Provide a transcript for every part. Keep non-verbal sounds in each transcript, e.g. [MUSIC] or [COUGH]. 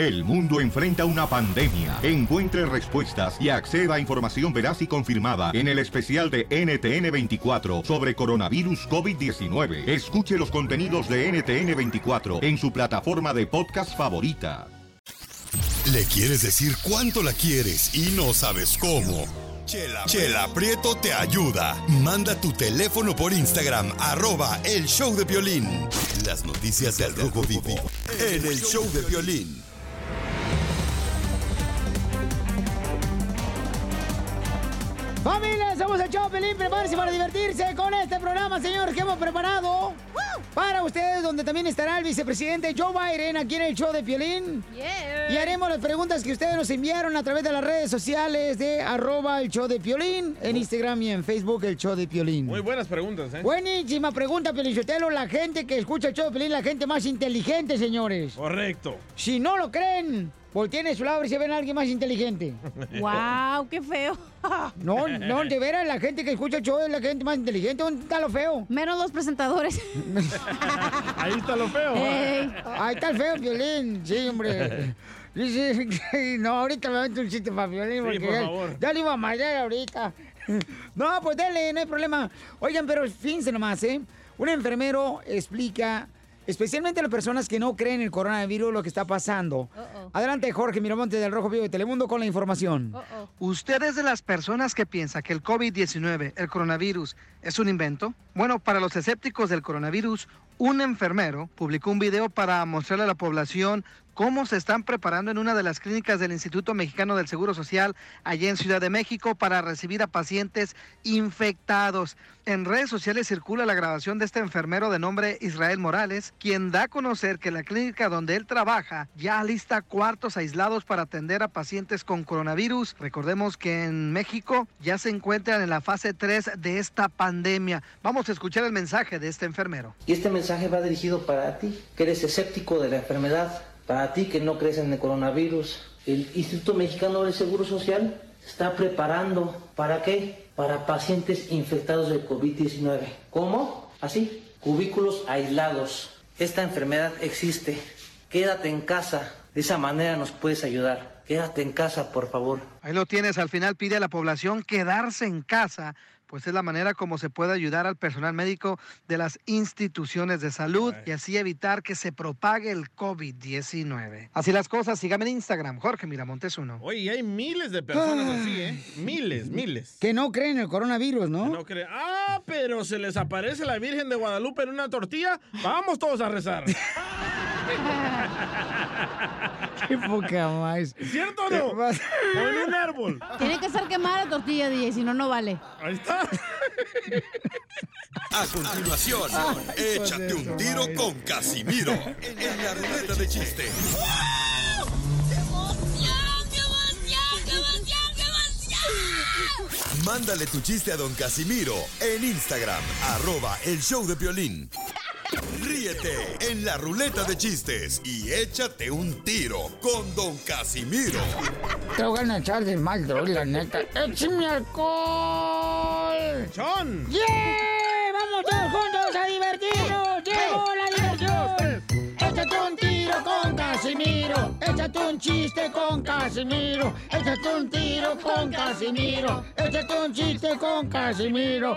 El mundo enfrenta una pandemia. Encuentre respuestas y acceda a información veraz y confirmada en el especial de NTN24 sobre coronavirus COVID-19. Escuche los contenidos de NTN24 en su plataforma de podcast favorita. Le quieres decir cuánto la quieres y no sabes cómo. Chela, Prieto te ayuda. Manda tu teléfono por Instagram, arroba el show de violín. Las noticias del Rojo Vivo en el show de violín. Familia, somos el show Pelín, prepárense para divertirse con este programa, señores, que hemos preparado para ustedes, donde también estará el vicepresidente Joe Biden aquí en el show de Piolín. Y haremos las preguntas que ustedes nos enviaron a través de las redes sociales de arroba el show de Piolín, en Instagram y en Facebook el show de Piolín. Muy buenas preguntas, ¿eh? Buenísima pregunta, Pelichotelo. La gente que escucha el show de Piolín, la gente más inteligente, señores. Correcto. Si no lo creen, volteen a su lado y se ven a alguien más inteligente. [LAUGHS] ¡Wow! ¡Qué feo! [LAUGHS] No, no, de veras, la gente que escucha el show es la gente más inteligente. ¿Dónde está lo feo? Menos los presentadores. [LAUGHS] Ahí está lo feo. Ey, Ahí está el feo, Violín. Sí, hombre. Dice no, ahorita me meto un chiste para Violín. Sí, por ya, favor. ya le iba a matar ahorita. No, pues dele, no hay problema. Oigan, pero fíjense nomás, ¿eh? Un enfermero explica, especialmente a las personas que no creen en el coronavirus, lo que está pasando. Adelante, Jorge Miramonte del Rojo Vivo de Telemundo con la información. ¿Usted es de las personas que piensa que el COVID-19, el coronavirus, es un invento? Bueno, para los escépticos del coronavirus, un enfermero publicó un video para mostrarle a la población cómo se están preparando en una de las clínicas del Instituto Mexicano del Seguro Social allá en Ciudad de México para recibir a pacientes infectados. En redes sociales circula la grabación de este enfermero de nombre Israel Morales, quien da a conocer que la clínica donde él trabaja ya lista cuartos aislados para atender a pacientes con coronavirus. Recordemos que en México ya se encuentran en la fase 3 de esta pandemia. Vamos a escuchar el mensaje de este enfermero. Y este mensaje va dirigido para ti, que eres escéptico de la enfermedad, para ti que no crees en el coronavirus. El Instituto Mexicano del Seguro Social está preparando. ¿Para qué? Para pacientes infectados de COVID-19. ¿Cómo? Así, cubículos aislados. Esta enfermedad existe. Quédate en casa. De esa manera nos puedes ayudar. Quédate en casa, por favor. Ahí lo tienes, al final pide a la población quedarse en casa, pues es la manera como se puede ayudar al personal médico de las instituciones de salud y así evitar que se propague el COVID-19. Así las cosas, sígame en Instagram, Jorge Miramontes uno. Oye, hay miles de personas así, ¿eh? Miles, miles. Que no creen en el coronavirus, ¿no? No cree. Ah, pero se les aparece la Virgen de Guadalupe en una tortilla. Vamos todos a rezar. [LAUGHS] [LAUGHS] Qué poca más. ¿Cierto o no? O en un árbol. Tiene que ser quemada la tortilla, DJ, si no, no vale. Ahí está. A continuación, échate un tiro con Casimiro en la ruleta de chiste. Mándale tu chiste a don Casimiro en Instagram, arroba el show de violín. Ríete en la ruleta de chistes y échate un tiro con don Casimiro. Te voy a echar de mal, droga, la neta. ¡Échame alcohol! ¡Chon! ¡Yeah! ¡Vamos todos juntos a divertirnos! ¡Llegó la diversión! ¡Échate un tiro con Casimiro! ¡Échate un chiste con Casimiro! ¡Échate un tiro con Casimiro! ¡Échate un chiste con Casimiro!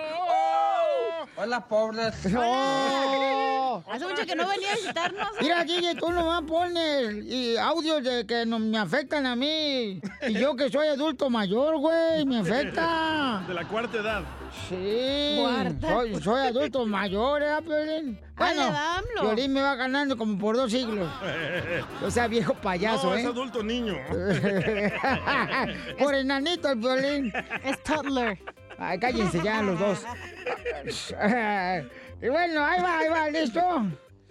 Hola, pobres. [LAUGHS] ¡Oh! Hace mucho que no venía a visitarnos. Mira, Gigi, tú nomás pones y audios de que no me afectan a mí. Y yo que soy adulto mayor, güey, me afecta. [LAUGHS] De la cuarta edad. Sí. Cuarta. Soy, soy adulto mayor, ¿eh, Piolín? AMLO. Piolín me va ganando como por dos siglos. [LAUGHS] O sea, viejo payaso, no, ¿eh? es adulto niño. por enanito el Piolín. Es toddler. Ay, cállense ya los dos. [LAUGHS] y bueno, ahí va, ahí va, ¿listo?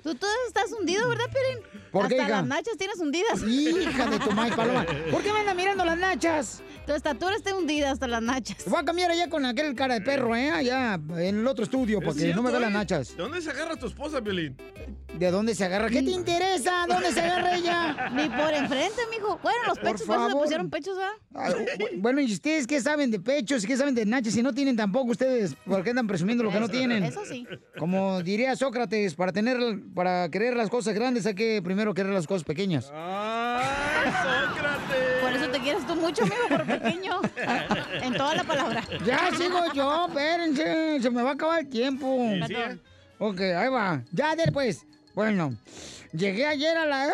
Tú, tú estás hundido, ¿verdad, Piolín? ¿Por qué, Hasta hija? las nachas tienes hundidas. Hija de tu madre, Paloma. ¿Por qué me anda mirando las nachas? Tu estatura está hundida hasta las nachas. Voy a cambiar allá con aquel cara de perro, ¿eh? Allá en el otro estudio, ¿Es porque no me cierto, ve las eh? nachas. ¿De dónde se agarra tu esposa, Violín? ¿De dónde se agarra? ¿Qué te interesa? ¿Dónde se agarra ella? [LAUGHS] Ni por enfrente, mijo. Bueno, los pechos, por eso le pusieron pechos. Ah, bu- Bueno, ¿y ustedes qué saben de pechos? ¿Qué saben de nachas? Si no tienen tampoco ustedes, ¿por qué andan presumiendo lo que no tienen? eso sí. Como diría Sócrates, para tener, para querer las cosas grandes hay que primero querer las cosas pequeñas. ¡Ay! Por eso te quieres tú mucho, amigo, por pequeño. [LAUGHS] En toda la palabra. Ya sigo yo, espérense, se me va a acabar el tiempo. Sí, sí. Ok, ahí va. Ya después. Bueno, llegué ayer a la...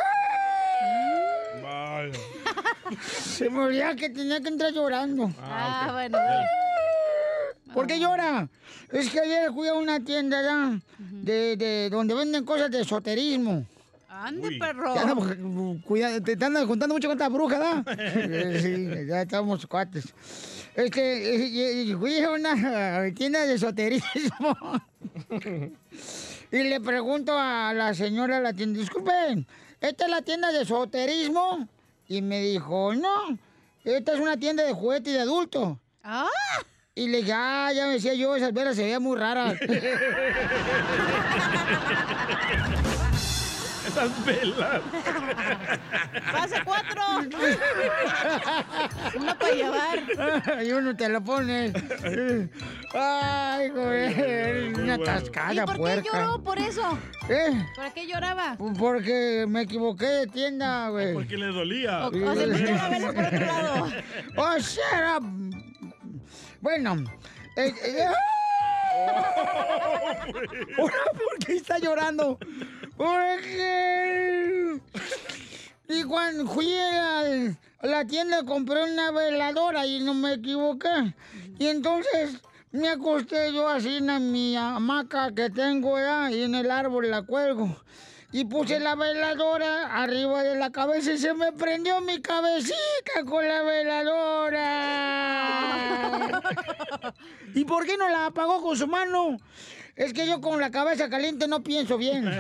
Se me olvidaba que tenía que entrar llorando. Ah, bueno. ¿Por qué llora? Es que ayer fui a una tienda ya, de, de donde venden cosas de esoterismo. Ande, perro. Ya, no, cuida, te, te andas juntando mucho con esta bruja, ¿da? [LAUGHS] Eh, sí, ya estamos cuates. Este, eh, y- y fui a una eh, tienda de esoterismo. y le pregunto a la señora de la tienda, disculpen, ¿esta es la tienda de esoterismo? Y me dijo, no, esta es una tienda de juguete y de adulto. ¡Ah! Y le dije, ah, ya me decía yo, esas velas se veían muy raras. [LAUGHS] Esas velas. ¡Pase cuatro! Uno para llevar. y uno te lo pone. Ay, joder, una ¿Y tascada por qué lloró por eso? ¿Eh? ¿Para qué lloraba? Porque me equivoqué de tienda, güey. Porque le dolía. O, o se metió la vela por otro lado. Oh, shut up. Bueno. eh, eh, [LAUGHS] [LAUGHS] Ahora, ¿Por qué está llorando? Porque... Y cuando fui a la tienda compré una veladora y no me equivoqué. Y entonces me acosté yo así en mi hamaca que tengo ya y en el árbol la cuelgo. Y puse la veladora arriba de la cabeza y se me prendió mi cabecita con la veladora. [LAUGHS] ¿Y por qué no la apagó con su mano? Es que yo con la cabeza caliente no pienso bien. [LAUGHS] [LAUGHS]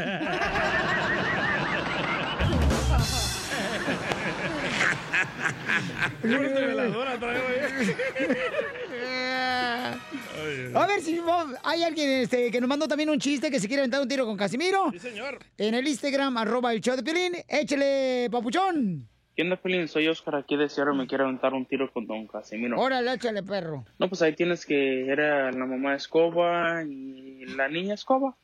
A ver si hay alguien este, que nos mandó también un chiste que se quiere aventar un tiro con Casimiro. Sí, señor. En el Instagram, arroba el show de Piolín. Échale, papuchón. ¿Qué onda, Pelín? Soy Oscar aquí de Seattle. Me quiero aventar un tiro con Don Casimiro. Órale, échale, perro. No, pues ahí tienes que era la mamá Escoba y la niña Escoba.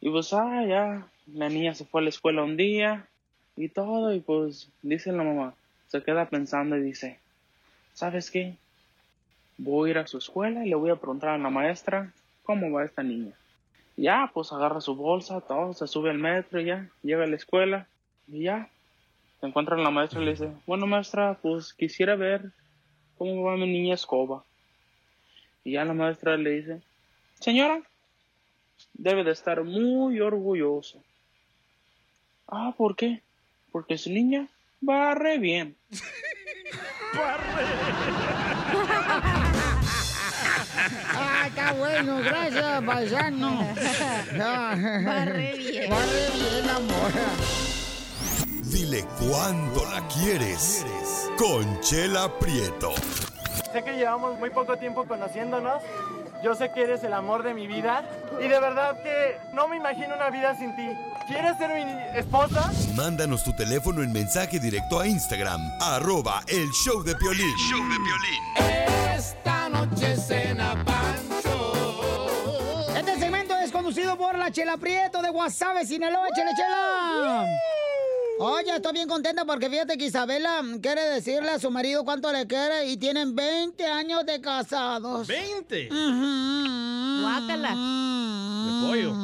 Y pues, ah, ya, la niña se fue a la escuela un día y todo. Y pues, dice la mamá, se queda pensando y dice, ¿sabes qué? Voy a ir a su escuela y le voy a preguntar a la maestra cómo va esta niña. Ya, pues agarra su bolsa, todo, se sube al metro y ya, llega a la escuela y ya, se encuentra la maestra y le dice, bueno maestra, pues quisiera ver cómo va mi niña escoba. Y ya la maestra le dice, señora, debe de estar muy orgulloso. Ah, ¿por qué? Porque su niña va re bien. [LAUGHS] Ah, está bueno, gracias, paisano. [LAUGHS] Va re bien. Va re bien, amor. Dile cuándo la quieres. Conchela Prieto. Sé que llevamos muy poco tiempo conociéndonos. Yo sé que eres el amor de mi vida. Y de verdad que no me imagino una vida sin ti. ¿Quieres ser mi esposa? Mándanos tu teléfono en mensaje directo a Instagram, arroba el show de Piolín. Esta noche cena Pancho. Este segmento es conducido por la Chela Prieto de Guasave, Sinaloa. ¡Chela, chela! Oye, estoy bien contenta porque fíjate que Isabela quiere decirle a su marido cuánto le quiere y tienen 20 años de casados. ¿20? Guácala. De pollo.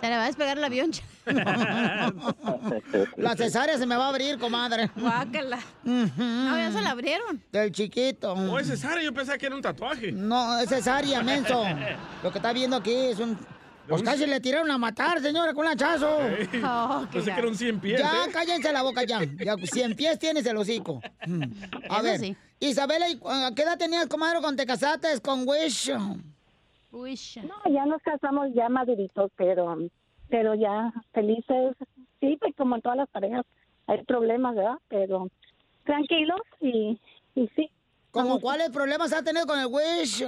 Se le va a despegar el avión. [LAUGHS] La cesárea se me va a abrir, comadre. Guácala. No, ya se la abrieron. Del chiquito. ¿O es cesárea? Yo pensaba que era un tatuaje. No, es cesárea, menso. [LAUGHS] Lo que está viendo aquí es un... Pues casi le tiraron a matar, señora, con un hachazo. [LAUGHS] Oh, Pensé que era un 100 pies. Ya, ¿eh? cállense la boca ya. ya 100 pies tienes el hocico. Mm. A Eso ver, sí. Isabela, ¿y cu- ¿a qué edad tenías, comadre, cuando te casaste con Wish? Wish. No, ya nos casamos ya maduritos, pero, pero ya felices. Sí, pues como en todas las parejas hay problemas, ¿verdad? Pero tranquilos y, y sí. ¿Cómo cuáles problemas has tenido con el Wish?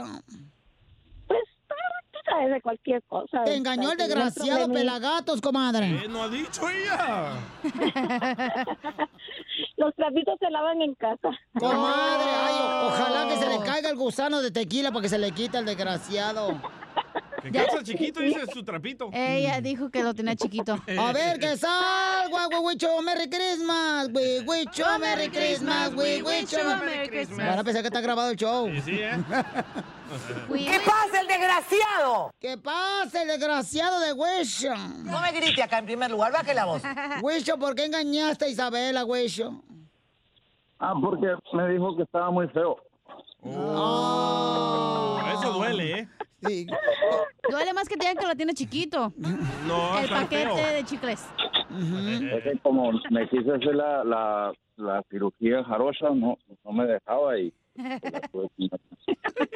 Tú sabes de cualquier cosa. Te engañó el desgraciado pelagatos, comadre. Eh, no ha dicho ella. [LAUGHS] Los trapitos se lavan en casa. Comadre, ay, ojalá que se le caiga el gusano de tequila para que se le quite el desgraciado. Que calza chiquito, dice su trapito. Ella dijo que lo tenía chiquito. A ver, que salga, güey, Merry Christmas, güey, Merry Christmas, güey, Merry Christmas. Van a pensar que está grabado el show. Sí, sí, ¿eh? [LAUGHS] ¿Qué pasa, el desgraciado? ¿Qué pasa, el desgraciado de Hueso? No me grite acá en primer lugar, baje la voz. [LAUGHS] Hueso, ¿por qué engañaste a Isabela, Hueso? Ah, porque me dijo que estaba muy feo. Oh, Eso duele, ¿eh? Sí. [LAUGHS] Duele más que te digan que lo tiene chiquito. No, El paquete feo. de chicles. Es que como me quise hacer la, la, la cirugía jarocha, no, no me dejaba y...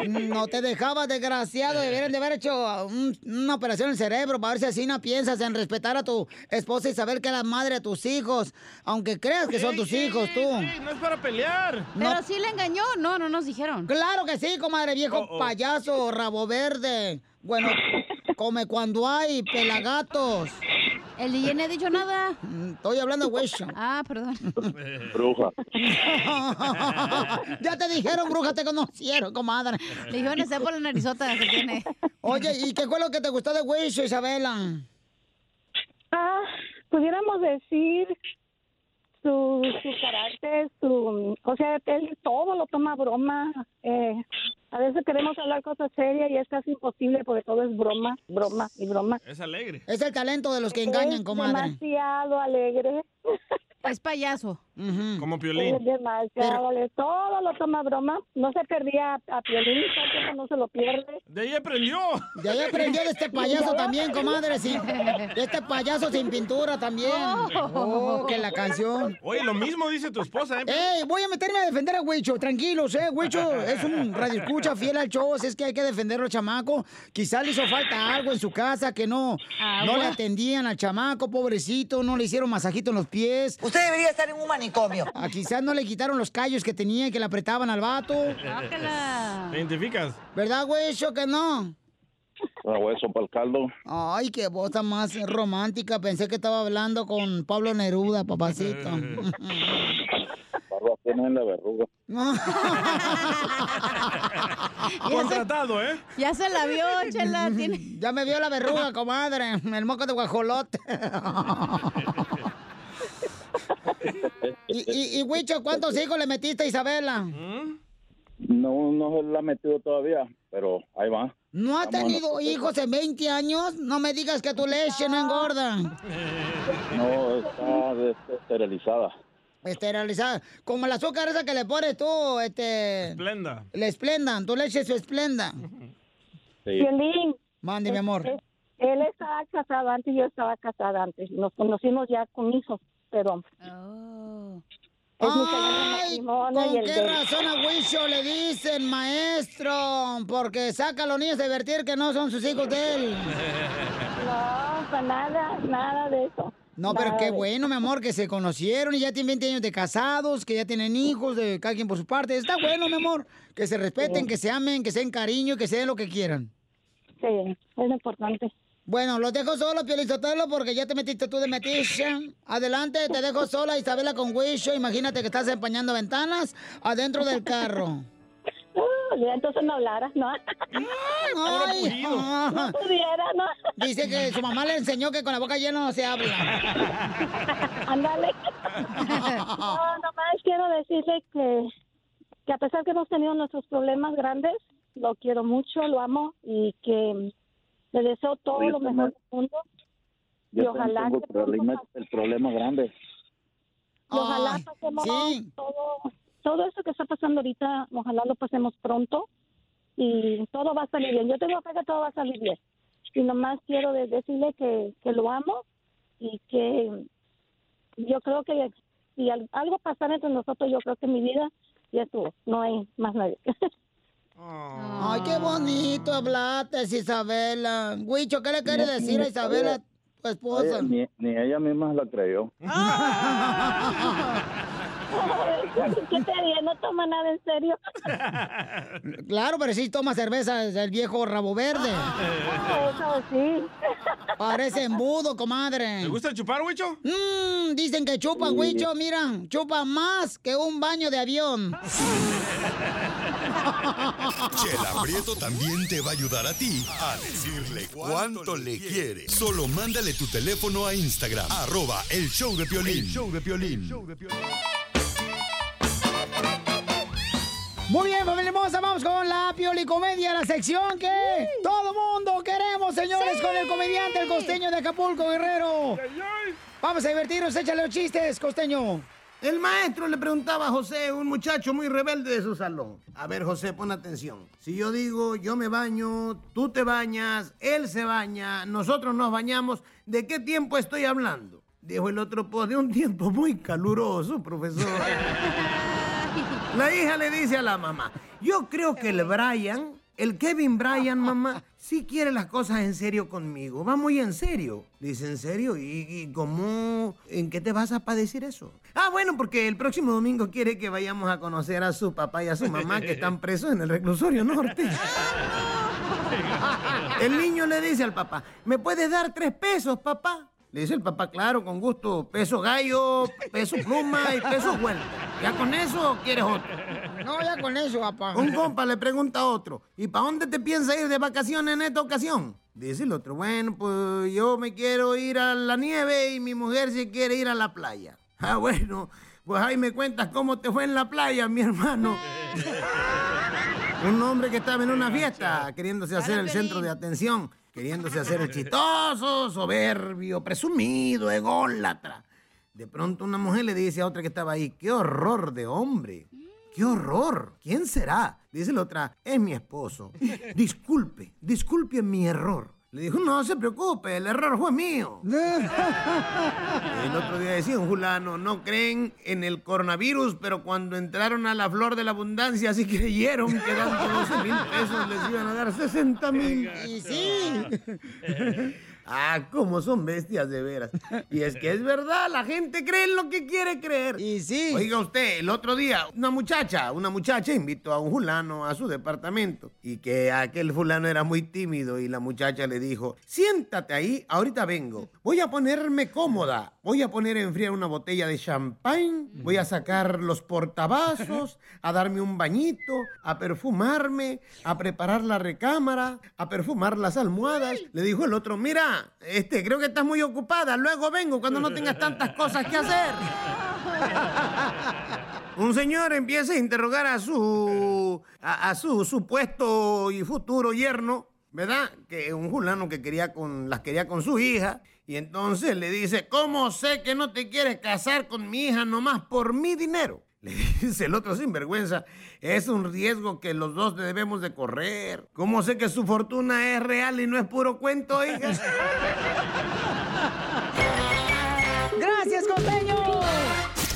No te dejaba, desgraciado. Deberían de haber hecho un- una operación en el cerebro para ver si así no piensas en respetar a tu esposa y saber que es la madre de tus hijos. Aunque creas que son tus hijos, tú. no es para pelear. Pero sí le engañó. No, no nos dijeron. Claro que sí, comadre, viejo Oh, oh. payaso, rabo verde. Bueno, come cuando hay pelagatos. El DJ no ha dicho nada. Estoy hablando de hueso. [LAUGHS] Ah, perdón. [LAUGHS] Bruja. [LAUGHS] ya te dijeron, bruja, te conocieron, comadre. Le dijeron ese por la narizota que tiene. Oye, ¿y qué fue lo que te gustó de hueso, Isabela? Ah, pudiéramos decir su, su carácter, su, o sea, él todo lo toma a broma. Eh, a veces queremos hablar cosas serias y es casi imposible porque todo es broma, broma y broma. Es alegre. Es el talento de los que engañan, es comadre. demasiado alegre. [LAUGHS] Es payaso. Como Es Piolín. demasiado. Todo lo toma broma. No se perdía a, a Piolín, no se lo pierde. De ahí aprendió. De ahí aprendió de este [LAUGHS] payaso también, comadre. sí. De este payaso sin pintura también. Oh, que la canción. Oye, lo mismo dice tu esposa, ¿eh? ¡Ey! Voy a meterme a defender a Huicho. Tranquilos, ¿eh? Huicho es un radioescucha fiel al show. Es que hay que defenderlo, chamaco. Quizá le hizo falta algo en su casa que no, no le atendían al chamaco, pobrecito. No le hicieron masajito en los pies. Usted debería estar en un manicomio. Ah, quizás no le quitaron los callos que tenía y que le apretaban al vato. ¿Te identificas? ¿Verdad, Huicho, que no? Un hueso para el caldo. Ay, qué voz tan más romántica. Pensé que estaba hablando con Pablo Neruda, papacito. Barba tiene en la verruga. [LAUGHS] Contratado, ¿eh? Ya se la vio, chela. Tiene... Ya me vio la verruga, comadre. El moco de guajolote. [LAUGHS] y, y, y, Huicho, ¿cuántos hijos le metiste a Isabela? No, no se la ha metido todavía, pero ahí va. ¿No ha tenido hijos en 20 años? No me digas que tu leche no engorda. No, está este, esterilizada. Esterilizada. Como el azúcar esa que le pones tú, este... Esplenda. Le esplendan. Tu leche es su esplenda. Sí. Piolín. Mande, mi amor. él estaba casado antes y yo estaba casada antes. Nos conocimos ya con hijos, pero... Es mi segundo Ay, y ¿con el qué de- razón a Wisho le dicen maestro? Porque saca a los niños a divertir que no son sus hijos de él. [LAUGHS] No, para nada, nada de eso. No, pero qué de bueno, mi amor, que se conocieron y ya tienen 20 años de casados, que ya tienen hijos, de cada quien por su parte. Está bueno, mi amor, que se respeten, Sí. que se amen, que se den cariño, que se den lo que quieran. Sí, es lo importante. Bueno, los dejo solo, Piolizotelo, porque ya te metiste tú de metiche. Adelante, te dejo sola, Isabela con Wisho. Imagínate que estás empañando ventanas adentro del carro. Ah, ya entonces no hablaras, ¿no? Ay, No pudiera, ¿no? Dice que su mamá le enseñó que con la boca llena no se habla. Ándale. No, nomás quiero decirle que, que a pesar que hemos tenido nuestros problemas grandes, lo quiero mucho, lo amo y que le deseo todo Oye, lo mejor del mundo. Y Yo ojalá también tengo que el problema, el problema grande. Y ojalá Ay, pasemos sí. todo, todo eso que está pasando ahorita, ojalá lo pasemos pronto y todo va a salir bien. Yo tengo fe que todo va a salir bien. Y nomás quiero de- decirle que, que lo amo y que yo creo que si al- algo pasara entre nosotros, yo creo que mi vida ya estuvo. No hay más nadie. [LAUGHS] Ay, qué bonito hablaste, Isabela. Huicho, ¿qué le quieres decir a Isabela, tu esposa? Ni, ni ella misma la creyó. [LAUGHS] ¿Qué te digo? No toma nada en serio. [LAUGHS] Claro, pero sí toma cerveza el viejo rabo verde. [LAUGHS] Eso sí. Parece embudo, comadre. ¿Te gusta chupar, Huicho? Mmm, dicen que chupa, Huicho, mira, chupa más que un baño de avión. Chela Prieto también te va a ayudar a ti a decirle cuánto le quiere. Solo mándale tu teléfono a Instagram, arroba el show de Piolín. El show de Piolín. Muy bien, familia hermosa, vamos con la piolicomedia, la sección que todo mundo queremos, señores, con el comediante, el costeño de Acapulco, Guerrero. Vamos a divertirnos, échale los chistes, costeño. El maestro le preguntaba a José, un muchacho muy rebelde de su salón. A ver, José, pon atención. Si yo digo, yo me baño, tú te bañas, él se baña, nosotros nos bañamos, ¿de qué tiempo estoy hablando? Dijo el otro, pues de un tiempo muy caluroso, profesor. [LAUGHS] La hija le dice a la mamá, yo creo que el Brian, el Kevin Brian, mamá, sí quiere las cosas en serio conmigo. Va muy en serio. Dice, ¿en serio? ¿Y, y cómo? ¿En qué te vas a decir eso? Ah, bueno, porque el próximo domingo quiere que vayamos a conocer a su papá y a su mamá que están presos en el reclusorio norte. [LAUGHS] El niño le dice al papá, ¿me puedes dar tres pesos, papá? Le dice el papá, claro, con gusto, peso gallo, peso pluma y peso vuelta. ¿Ya con eso o quieres otro? No, ya con eso, papá. Un compa le pregunta a otro, ¿y para dónde te piensas ir de vacaciones en esta ocasión? Dice el otro, bueno, pues yo me quiero ir a la nieve y mi mujer se quiere ir a la playa. [LAUGHS] Ah, bueno, pues ahí me cuentas cómo te fue en la playa, mi hermano. [LAUGHS] Un hombre que estaba en una fiesta queriéndose hacer el centro de atención, queriéndose hacer el chistoso, soberbio, presumido, ególatra. De pronto una mujer le dice a otra que estaba ahí, qué horror de hombre. ¡Qué horror! ¿Quién será? Dice la otra, es mi esposo. Disculpe, disculpe mi error. Le dijo, no se preocupe, el error fue mío. El otro día decía un fulano, no creen en el coronavirus, pero cuando entraron a la flor de la abundancia sí creyeron que dando 12 mil pesos les iban a dar 60 mil. Y sí. Ah, cómo son bestias de veras. Y es que es verdad, la gente cree en lo que quiere creer. Y sí. Oiga usted, el otro día, una muchacha, una muchacha invitó a un fulano a su departamento y que aquel fulano era muy tímido y la muchacha le dijo, siéntate ahí, ahorita vengo. Voy a ponerme cómoda, voy a poner a enfriar una botella de champagne, voy a sacar los portavasos, a darme un bañito, a perfumarme, a preparar la recámara, a perfumar las almohadas. Le dijo el otro, mira, este, creo que estás muy ocupada, luego vengo cuando no tengas tantas cosas que hacer. [LAUGHS] Un señor empieza a interrogar a su, a, a su supuesto y futuro yerno, ¿verdad? Que un fulano que quería con, las quería con su hija. Y entonces le dice, ¿cómo sé que no te quieres casar con mi hija nomás por mi dinero? [LAUGHS] Le dice el otro sinvergüenza, es un riesgo que los dos debemos de correr. ¿Cómo sé que su fortuna es real y no es puro cuento, hija? [LAUGHS] ¡Gracias, costeño!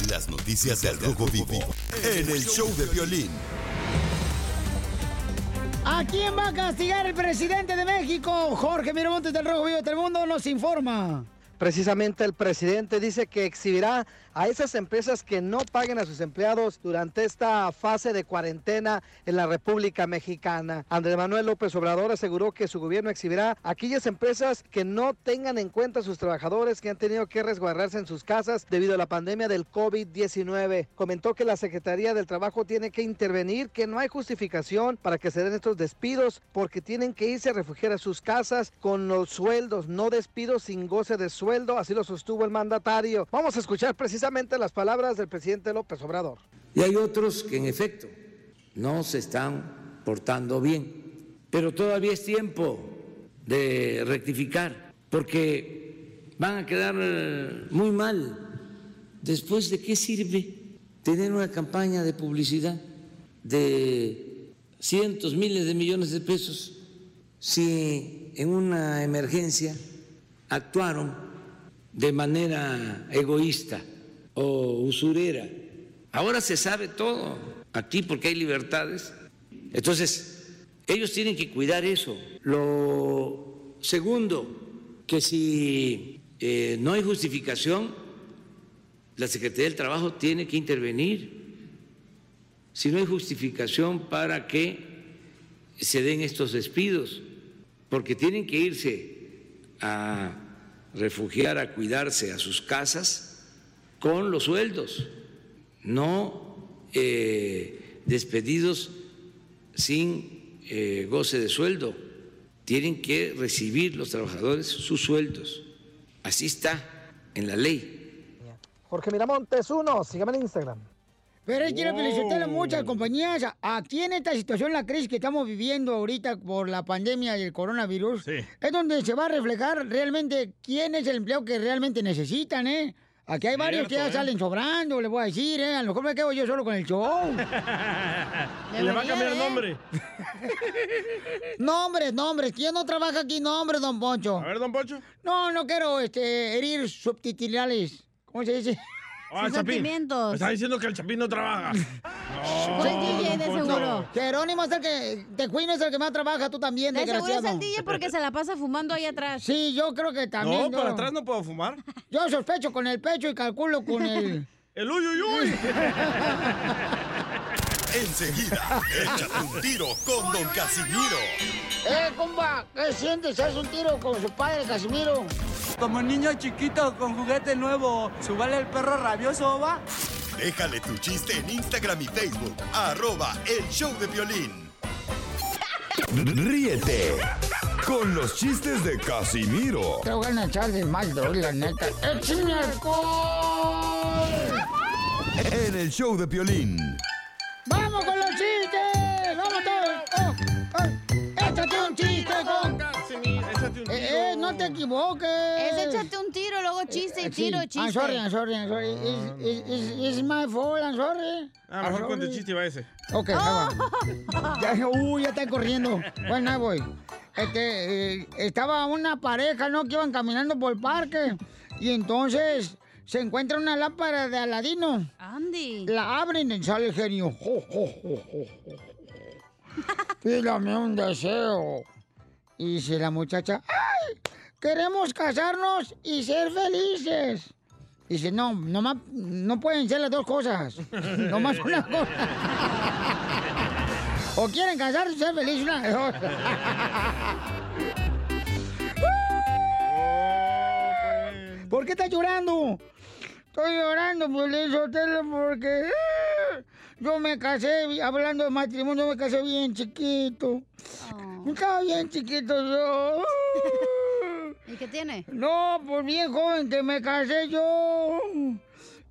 Las noticias del Rojo Vivo en el show de violín. ¿A quién va a castigar el presidente de México? Jorge Miramontes del Rojo Vivo de Telemundo nos informa. Precisamente el presidente dice que exhibirá a esas empresas que no paguen a sus empleados durante esta fase de cuarentena en la República Mexicana. Andrés Manuel López Obrador aseguró que su gobierno exhibirá aquellas empresas que no tengan en cuenta a sus trabajadores que han tenido que resguardarse en sus casas debido a la pandemia del COVID-19. Comentó que la Secretaría del Trabajo tiene que intervenir, que no hay justificación para que se den estos despidos porque tienen que irse a refugiar a sus casas con los sueldos, no despidos sin goce de sueldo, así lo sostuvo el mandatario. Vamos a escuchar precisamente las palabras del presidente López Obrador. Y hay otros que en efecto no se están portando bien, pero todavía es tiempo de rectificar, porque van a quedar eh, muy mal. Después, ¿de qué sirve tener una campaña de publicidad de cientos, miles de millones de pesos si en una emergencia actuaron de manera egoísta? O usurera. Ahora se sabe todo aquí porque hay libertades. Entonces, ellos tienen que cuidar eso. Lo segundo, que si eh, no hay justificación, la Secretaría del Trabajo tiene que intervenir. Si no hay justificación para que se den estos despidos, porque tienen que irse a refugiar, a cuidarse a sus casas con los sueldos, no eh, despedidos sin eh, goce de sueldo. Tienen que recibir los trabajadores sus sueldos. Así está en la ley. Jorge Miramontes, uno, sígame en Instagram. Pero es quiero felicitar a muchas compañías. Aquí en esta situación, la crisis que estamos viviendo ahorita por la pandemia del coronavirus, es donde se va a reflejar realmente quién es el empleo que realmente necesitan, ¿eh? Aquí hay varios que ya ¿eh? salen sobrando, les voy a decir, ¿eh? A lo mejor me quedo yo solo con el show. [LAUGHS] Le va a cambiar nombre. Nombres, nombres. ¿Quién no trabaja aquí? Nombres, don Poncho. A ver, don Poncho. No, no quiero este, herir subtitulares. ¿Cómo se dice? Ah, Chapín. Me está diciendo que el Chapín no trabaja. [LAUGHS] No, Soy don Poncho. Jerónimo es el que. Tecuino es el que más trabaja, tú también, De seguro es el DJ porque se la pasa fumando ahí atrás. Sí, yo creo que también. No, para yo- atrás no puedo fumar. Yo sospecho con el pecho y calculo con el. [LAUGHS] el uy, uy, uy. [LAUGHS] Enseguida, échate un tiro con Don Casimiro. ¡Eh, compa! ¿Qué sientes? ¿Haz un tiro con su padre, Casimiro? Como niño chiquito con juguete nuevo, ¿subale el perro rabioso, va? Déjale tu chiste en Instagram y Facebook, arroba el show de violín. Ríete con los chistes de Casimiro Te voy a echar de mal, droga, la neta. ¡Échame alcohol! en el show de violín. ¡Vamos no te equivoques. Es échate un tiro, luego chiste y Eh, tiro, sí. chiste. I'm sorry, I'm sorry, I'm sorry. It's, it's, it's, it's my fault, I'm sorry. Ah, mejor cuenta el chiste va ese. Ok, va. [LAUGHS] Ya, uy, ya están corriendo. Bueno, ahí voy. Este, eh, estaba una pareja, ¿no? Que iban caminando por el parque. Y entonces se encuentra una lámpara de Aladino. Andy. La abren y sale el genio. Jo, jo, jo, jo, jo. [LAUGHS] Pídame un deseo. Y dice la muchacha, ¡ay! Queremos casarnos y ser felices. Dice, no, nomás, no pueden ser las dos cosas. Nomás una cosa. [LAUGHS] O quieren casarse y ser felices una de dos. [LAUGHS] ¿Por qué estás llorando? Estoy llorando, Piolín Sotelo, porque eh, yo me casé, hablando de matrimonio, me casé bien chiquito. Estaba bien chiquito yo. [LAUGHS] ¿Y qué tiene? No, pues bien joven que me casé yo.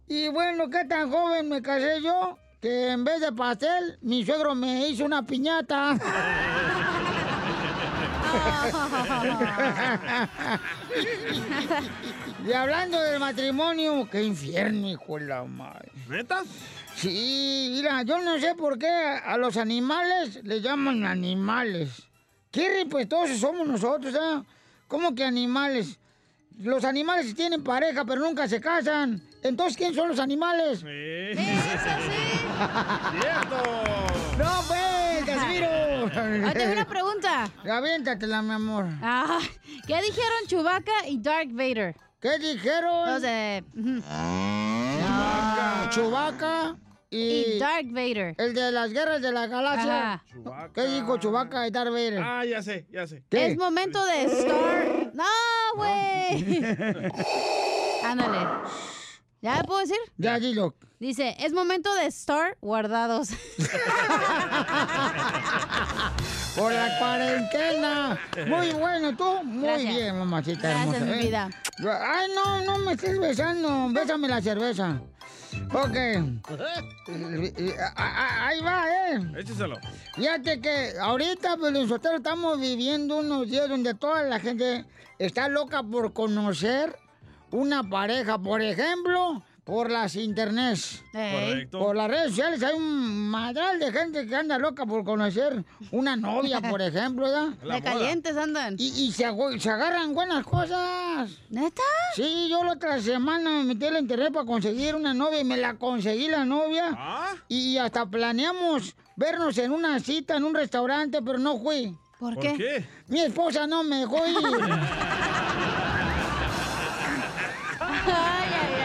Y bueno, ¿qué tan joven me casé yo? Que en vez de pastel, mi suegro me hizo una piñata. [LAUGHS] y hablando del matrimonio, qué infierno, hijo de la madre. ¿Neta? Sí, mira, yo no sé por qué a los animales les llaman animales. ¿Qué pues todos somos nosotros, ¿eh? ¿Cómo que animales? Los animales tienen pareja, pero nunca se casan. Entonces, ¿quién son los animales? Sí. [LAUGHS] ¡Cierto! ¡No, pues, Casimiro! Ah, tengo una pregunta. Aviéntatela, mi amor. Ah, ¿Qué dijeron Chewbacca y Darth Vader? ¿Qué dijeron? Los de... ujú. Ah, Chewbacca y... Y Darth Vader. El de las guerras de la galaxia. Ajá. ¿Qué dijo Chewbacca y Darth Vader? Ah, ya sé, ya sé. ¿Qué? Es momento de Star... [LAUGHS] ¡No, güey! [LAUGHS] Ándale. ¿Ya puedo decir? Ya, dilo. Dice, es momento de estar guardados. [LAUGHS] Por la cuarentena. Muy bueno, tú. Muy Gracias. bien, mamacita Gracias, hermosa. mi ¿eh? vida. Ay, no, no me estés besando. Bésame la cerveza. Ok. [LAUGHS] Ah, Ahí va, ¿eh? Écheselo. Fíjate que ahorita, pues, nosotros estamos viviendo unos días donde toda la gente está loca por conocer una pareja. Por ejemplo, por las internets. Correcto. Por las redes sociales hay un madral de gente que anda loca por conocer una novia, por ejemplo, ¿verdad? De calientes andan. Y, y se, agarran buenas cosas. ¿Neta? Sí, yo la otra semana me metí a la internet para conseguir una novia y me la conseguí la novia. ¿Ah? Y hasta planeamos vernos en una cita en un restaurante, pero no fui. ¿Por ¿Por qué? qué? Mi esposa no me dejó ir. [LAUGHS] Ay, ay, ay.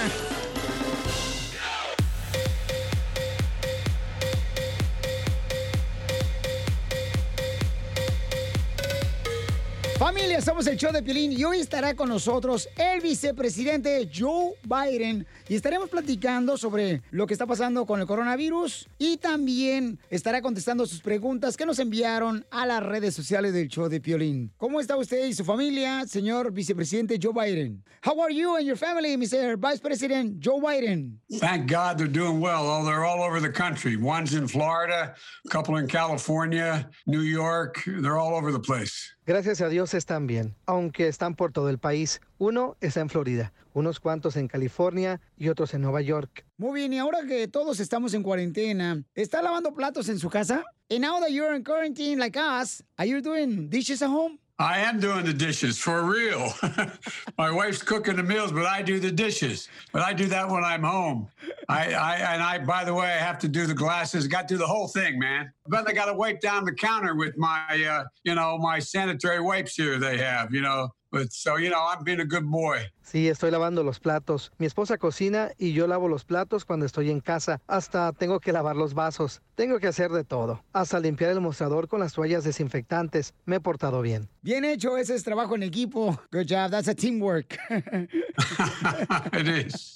Familia, somos el show de Piolín y hoy estará con nosotros el vicepresidente Joe Biden y estaremos platicando sobre lo que está pasando con el coronavirus y también estará contestando sus preguntas que nos enviaron a las redes sociales del show de Piolín. ¿Cómo está usted y su familia, señor vicepresidente Joe Biden? How are you and your family, Mr. Vice President Joe Biden? Thank God they're doing well. Oh, they're all over the country. One's in Florida, a couple in California, New York. They're all over the place. Gracias a Dios están bien, aunque están por todo el país. Uno está en Florida, unos cuantos en California y otros en Nueva York. Muy bien, y ahora que todos estamos en cuarentena, ¿está lavando platos en su casa? And now that you're in quarantine like us, are you doing dishes at home? I am doing the dishes for real. [LAUGHS] My wife's cooking the meals, but I do the dishes. But I do that when I'm home. I, I and I, by the way, I have to do the glasses. Got to do the whole thing, man. But I got to wipe down the counter with my, uh, you know, my sanitary wipes here. They have, you know. But so you know, I'm being a good boy. Sí, estoy lavando los platos. Mi esposa cocina y yo lavo los platos cuando estoy en casa. Hasta tengo que lavar los vasos. Tengo que hacer de todo. Hasta limpiar el mostrador con las toallas desinfectantes. Me he portado bien. Bien hecho, ese es trabajo en equipo. Good job, that's a teamwork. [LAUGHS] It is.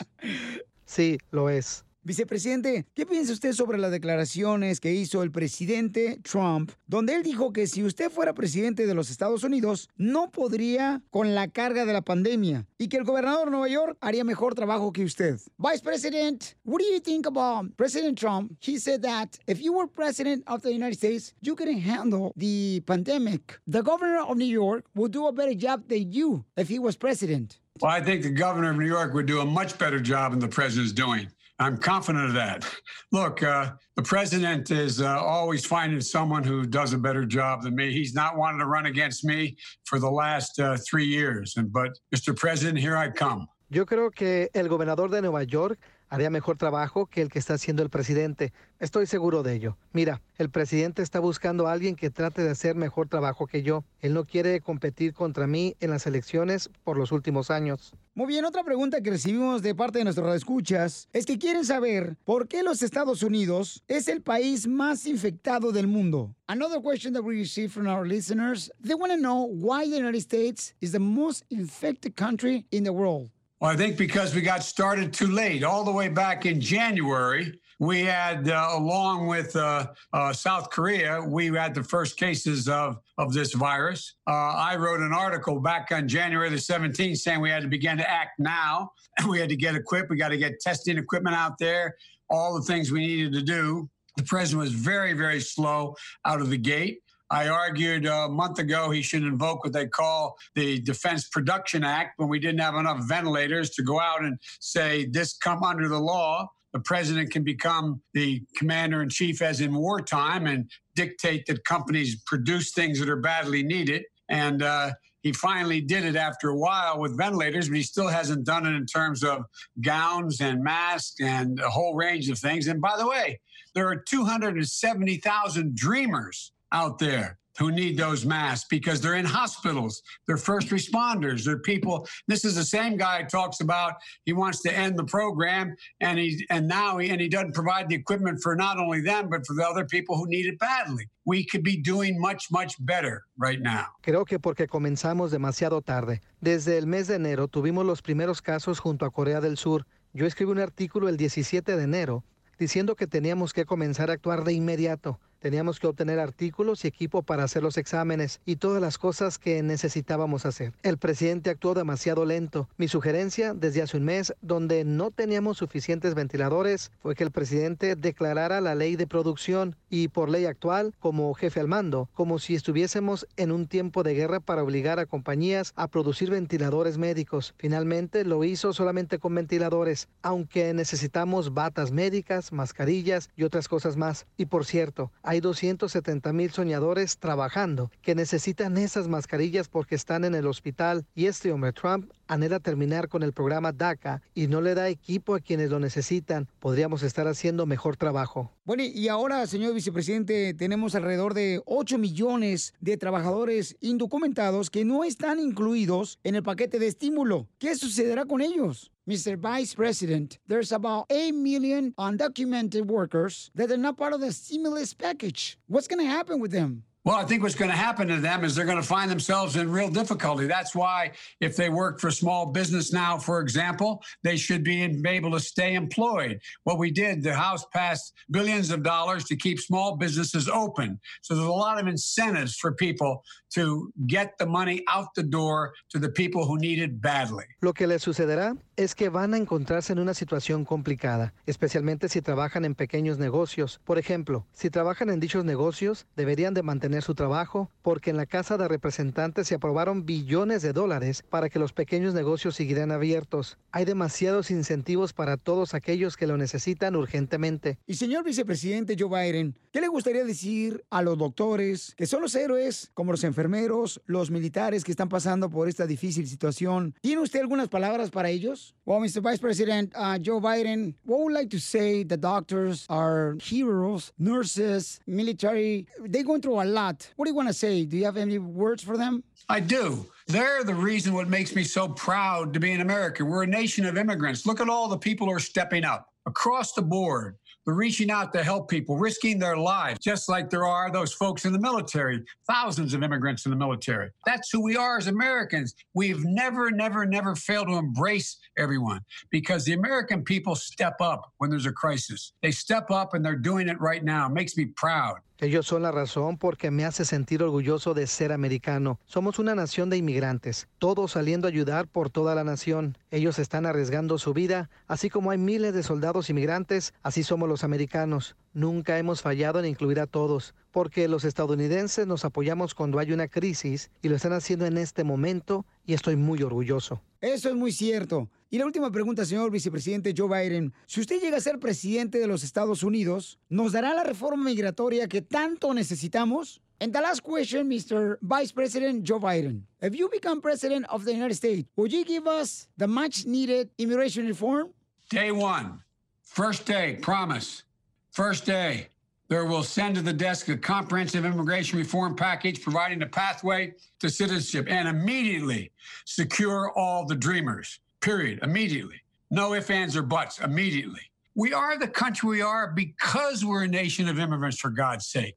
Sí, lo es. Vicepresidente, ¿qué piensa usted sobre las declaraciones que hizo el presidente Trump, donde él dijo que si usted fuera presidente de los Estados Unidos, no podría con la carga de la pandemia y que el gobernador de Nueva York haría mejor trabajo que usted? Vice President, what do you think about President Trump? He said that if you were president of the United States, you couldn't handle the pandemic. The governor of New York would do a better job than you if he was president. Well, I think the governor of New York would do a much better job than the president's doing. I'm confident of that. Look, uh, the president is uh, always finding someone who does a better job than me. He's not wanted to run against me for the last uh, three years. And but, Mr. President, here I come. Yo creo que el gobernador de Nueva York haría mejor trabajo que el que está haciendo el presidente. Estoy seguro de ello. Mira, el presidente está buscando a alguien que trate de hacer mejor trabajo que yo. Él no quiere competir contra mí en las elecciones por los últimos años. Muy bien, otra pregunta que recibimos de parte de nuestros escuchas es que quieren saber por qué los Estados Unidos es el país más infectado del mundo. Another question that we received from our listeners, they want to know why the United States is the most infected country in the world. Well, I think because we got started too late. All the way back in January, we had, uh, along with uh, uh, South Korea, we had the first cases of, of this virus. Uh, I wrote an article back on January the 17th saying we had to begin to act now. [LAUGHS] We had to get equipped. We got to get testing equipment out there, all the things we needed to do. The president was very, very slow out of the gate. I argued a month ago he should invoke what they call the Defense Production Act when we didn't have enough ventilators to go out and say this come under the law. The president can become the commander in chief as in wartime and dictate that companies produce things that are badly needed. And uh, he finally did it after a while with ventilators, but he still hasn't done it in terms of gowns and masks and a whole range of things. And by the way, there are 270,000 dreamers out there who need those masks because they're in hospitals, they're first responders, they're people. This is the same guy talks about he wants to end the program, and he and now he and he doesn't provide the equipment for not only them but for the other people who need it badly. We could be doing much much better right now. Creo que porque comenzamos demasiado tarde. Desde el mes de enero tuvimos los primeros casos junto a Corea del Sur. Yo escribí un artículo el 17 de enero diciendo que teníamos que comenzar a actuar de inmediato. Teníamos que obtener artículos y equipo para hacer los exámenes y todas las cosas que necesitábamos hacer. El presidente actuó demasiado lento. Mi sugerencia desde hace un mes, donde no teníamos suficientes ventiladores, fue que el presidente declarara la ley de producción y por ley actual como jefe al mando, como si estuviésemos en un tiempo de guerra para obligar a compañías a producir ventiladores médicos. Finalmente lo hizo solamente con ventiladores, aunque necesitamos batas médicas, mascarillas y otras cosas más. Y por cierto, hay 270 mil soñadores trabajando que necesitan esas mascarillas porque están en el hospital y este hombre Trump anhela terminar con el programa DACA y no le da equipo a quienes lo necesitan. Podríamos estar haciendo mejor trabajo. Bueno, y ahora, señor vicepresidente, tenemos alrededor de 8 millones de trabajadores indocumentados que no están incluidos en el paquete de estímulo. ¿Qué sucederá con ellos? Mr. Vice President, there's about 8 million undocumented workers that are not part of the stimulus package. What's going to happen with them? Well, I think what's going to happen to them is they're going to find themselves in real difficulty. That's why, if they work for small business now, for example, they should be able to stay employed. What we did, the House passed billions of dollars to keep small businesses open. So there's a lot of incentives for people to get the money out the door to the people who need it badly. Lo que les sucederá es que van a encontrarse en una situación complicada, especialmente si trabajan en pequeños negocios. Por ejemplo, si trabajan en dichos negocios, deberían de mantener su trabajo porque en la Casa de Representantes se aprobaron billones de dólares para que los pequeños negocios siguieran abiertos. Hay demasiados incentivos para todos aquellos que lo necesitan urgentemente. Y señor vicepresidente Joe Biden, ¿qué le gustaría decir a los doctores que son los héroes como los enfermeros, los militares que están pasando por esta difícil situación? ¿Tiene usted algunas palabras para ellos? Well, Mr. Vice President uh, Joe Biden, what would like to say the doctors are heroes, nurses, military, they're going through a lot. What do you want to say? Do you have any words for them? I do. They're the reason what makes me so proud to be an American. We're a nation of immigrants. Look at all the people who are stepping up across the board. They're reaching out to help people, risking their lives, just like there are those folks in the military, thousands of immigrants in the military. That's who we are as Americans. We've never, never, never failed to embrace everyone because the American people step up when there's a crisis. They step up and they're doing it right now. It makes me proud. Ellos son la razón porque me hace sentir orgulloso de ser americano. Somos una nación de inmigrantes, todos saliendo a ayudar por toda la nación. Ellos están arriesgando su vida, así como hay miles de soldados inmigrantes, así somos los americanos. Nunca hemos fallado en incluir a todos, porque los estadounidenses nos apoyamos cuando hay una crisis y lo están haciendo en este momento y estoy muy orgulloso. Eso es muy cierto. Y la última pregunta, señor vicepresidente Joe Biden. Si usted llega a ser presidente de los Estados Unidos, ¿nos dará la reforma migratoria que tanto necesitamos? And the last question, Mr. Vice President Joe Biden. If you become president of the United States, would you give us the much needed immigration reform? Day one, first day, promise. First day, there will send to the desk a comprehensive immigration reform package providing a pathway to citizenship and immediately secure all the dreamers. Period. Immediately. No ifs, ands, or buts. Immediately. We are the country we are because we're a nation of immigrants, for God's sake.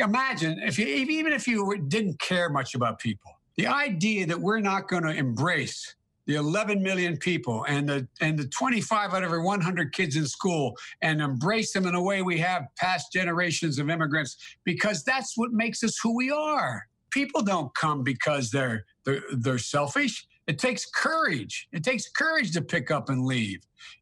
Imagine if you, even if you didn't care much about people, the idea that we're not going to embrace the 11 million people and the and the 25 out of every 100 kids in school and embrace them in a way we have past generations of immigrants because that's what makes us who we are. People don't come because they're they're, they're selfish. It takes courage. It takes courage to pick up and leave.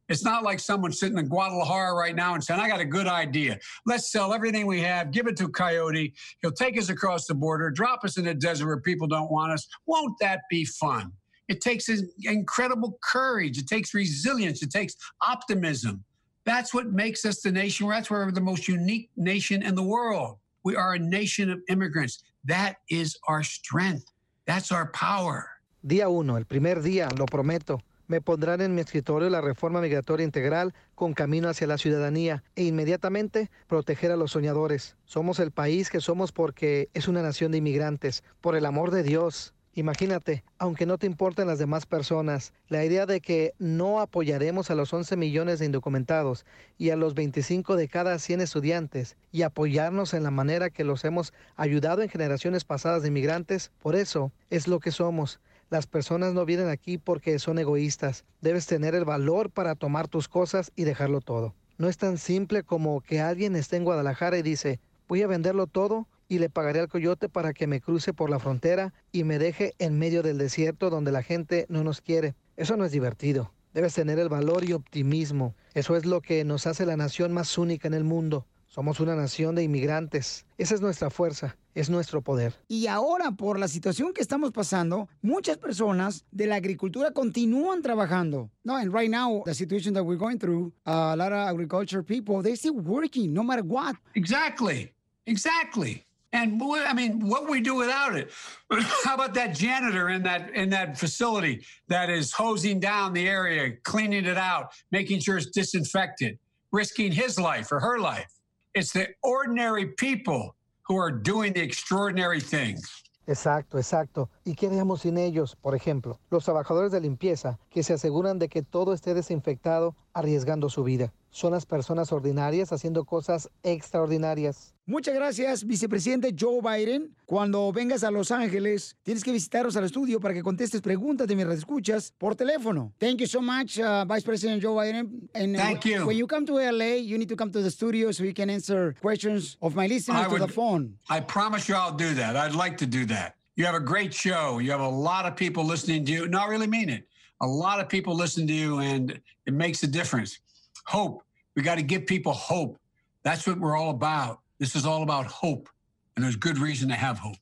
It's not like someone sitting in Guadalajara right now and saying, I got a good idea. Let's sell everything we have, give it to Coyote. He'll take us across the border, drop us in a desert where people don't want us. Won't that be fun? It takes incredible courage. It takes resilience. It takes optimism. That's what makes us the nation. That's why we're the most unique nation in the world. We are a nation of immigrants. That is our strength. That's our power. Día uno, el primer día, lo prometo. Me pondrán en mi escritorio la reforma migratoria integral con camino hacia la ciudadanía e inmediatamente proteger a los soñadores. Somos el país que somos porque es una nación de inmigrantes. Por el amor de Dios, Imagínate, aunque no te importen las demás personas, la idea de que no apoyaremos a los 11 millones de indocumentados y a los 25 de cada 100 estudiantes y apoyarnos en la manera que los hemos ayudado en generaciones pasadas de inmigrantes, por eso es lo que somos. Las personas no vienen aquí porque son egoístas. Debes tener el valor para tomar tus cosas y dejarlo todo. No es tan simple como que alguien esté en Guadalajara y dice, voy a venderlo todo y le pagaré al coyote para que me cruce por la frontera y me deje en medio del desierto donde la gente no nos quiere. Eso no es divertido. Debes tener el valor y optimismo. Eso es lo que nos hace la nación más única en el mundo. Somos una nación de inmigrantes. Esa es nuestra fuerza, es nuestro poder. Y ahora, por la situación que estamos pasando, muchas personas de la agricultura continúan trabajando. No, and right now, the situation that we're going through, uh, a lot of agriculture people, they're still working no matter what. Exactly. Exactly. And I mean, what we do without it? [COUGHS] How about that janitor in that in that facility that is hosing down the area, cleaning it out, making sure it's disinfected, risking his life or her life? It's the ordinary people who are doing the extraordinary things. Exacto, exacto. ¿Y qué haríamos sin ellos? Por ejemplo, los trabajadores de limpieza que se aseguran de que todo esté desinfectado arriesgando su vida. Son las personas ordinarias haciendo cosas extraordinarias. Muchas gracias, vicepresidente Joe Biden. Cuando vengas a Los Ángeles, tienes que visitarnos al estudio para que contestes preguntas de mis escuchas por teléfono. Thank you so much, uh, Vice President Joe Biden. And uh, Thank you. When you come to LA, you need to come to the studio so you can answer questions of my listeners I to the would- phone. I promise you I'll do that. I'd like to do that. You have a great show. You have a lot of people listening to you. No, I really mean it. A lot of people listen to you, and it makes a difference. Hope. We got to give people hope. That's what we're all about. This is all about hope, and there's good reason to have hope.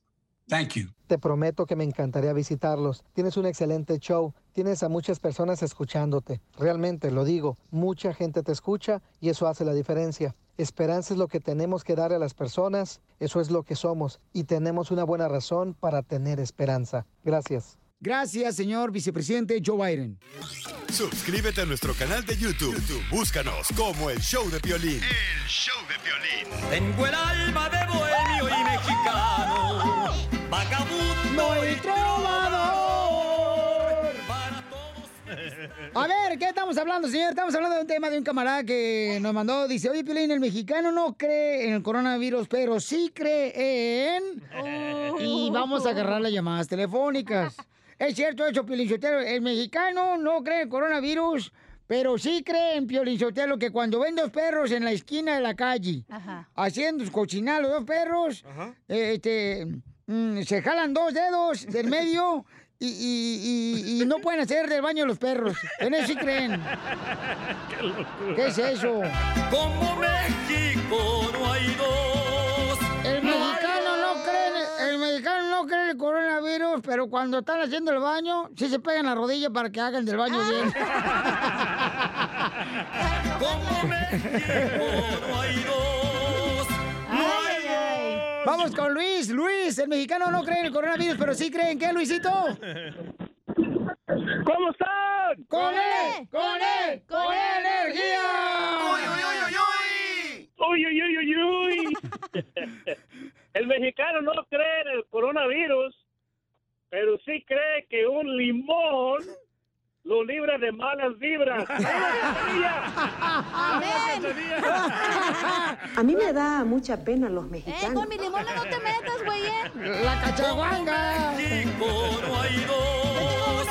Thank you. Te prometo que me encantaría visitarlos. Tienes un excelente show. Tienes a muchas personas escuchándote. Realmente, lo digo, mucha gente te escucha y eso hace la diferencia. Esperanza es lo que tenemos que dar a las personas. Eso es lo que somos. Y tenemos una buena razón para tener esperanza. Gracias. Gracias, señor vicepresidente Joe Biden. Suscríbete a nuestro canal de YouTube. YouTube, Búscanos como El Show de Piolín. El show de violín. Tengo el alma de bohemio y mexicano. Vagabundo y trovador. A ver, ¿qué estamos hablando, señor? Estamos hablando de un tema de un camarada que nos mandó. Dice, oye, Pilín, el mexicano no cree en el coronavirus, pero sí cree en... Y vamos a agarrar las llamadas telefónicas. Es cierto eso, Piolín Sotelo. El mexicano no cree en el coronavirus, pero sí cree en Piolín Sotelo que cuando ven dos perros en la esquina de la calle, Ajá. haciendo cochinar los dos perros, eh, este, mm, se jalan dos dedos del medio [LAUGHS] y, y- y- y no pueden hacer del baño los perros. En eso sí creen. [LAUGHS] ¿Qué es eso? Como México no hay dos. El mexicano no cree, el mexicano no cree en el coronavirus, pero cuando están haciendo el baño, sí se pegan la rodilla para que hagan del baño bien. [LAUGHS] Como México no hay dos. Vamos con Luis. Luis, el mexicano no cree en el coronavirus, pero sí cree en qué, Luisito. ¿Cómo están? ¡Con él! ¡Con él! ¡Con energía! Uy, uy, uy, uy, uy. [LAUGHS] El mexicano no cree en el coronavirus, pero sí cree que un limón lo libra de malas vibras. [LAUGHS] A mí me da mucha pena los Eh, mexicanos. con mi limón no te [LAUGHS] metas, güey. eh. ¡La cachaguanga! México no hay dos.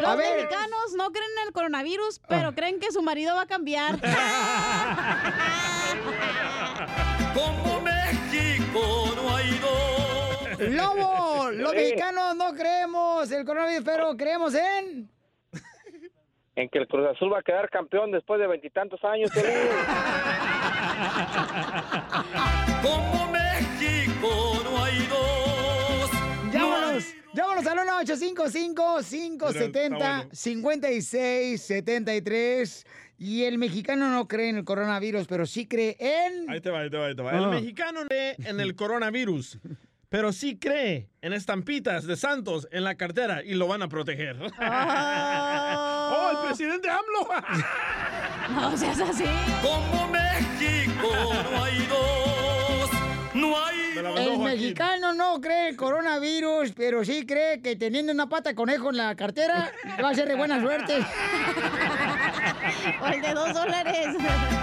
Los A ver. mexicanos no creen en el coronavirus, pero creen que su marido va a cambiar. [LAUGHS] Como México no hay dos. ¡Lobo! Los mexicanos no creemos el coronavirus, pero creemos en... En que el Cruz Azul va a quedar campeón después de veintitantos años. [LAUGHS] Como México no hay dos. Llámanos, llámanos al Mira, está 1-855-570-5673. Y el mexicano no cree en el coronavirus, pero sí cree en... Ahí te va, ahí te va, ahí te va. Ah. El mexicano cree en el coronavirus, pero sí cree en estampitas de Santos en la cartera y lo van a proteger. [LAUGHS] ¡Oh, el presidente AMLO! [LAUGHS] No seas así. Como México no hay dos. No hay El mexicano no cree coronavirus, pero sí cree que teniendo una pata de conejo en la cartera va a ser de buena suerte. [LAUGHS] O el de dos dólares.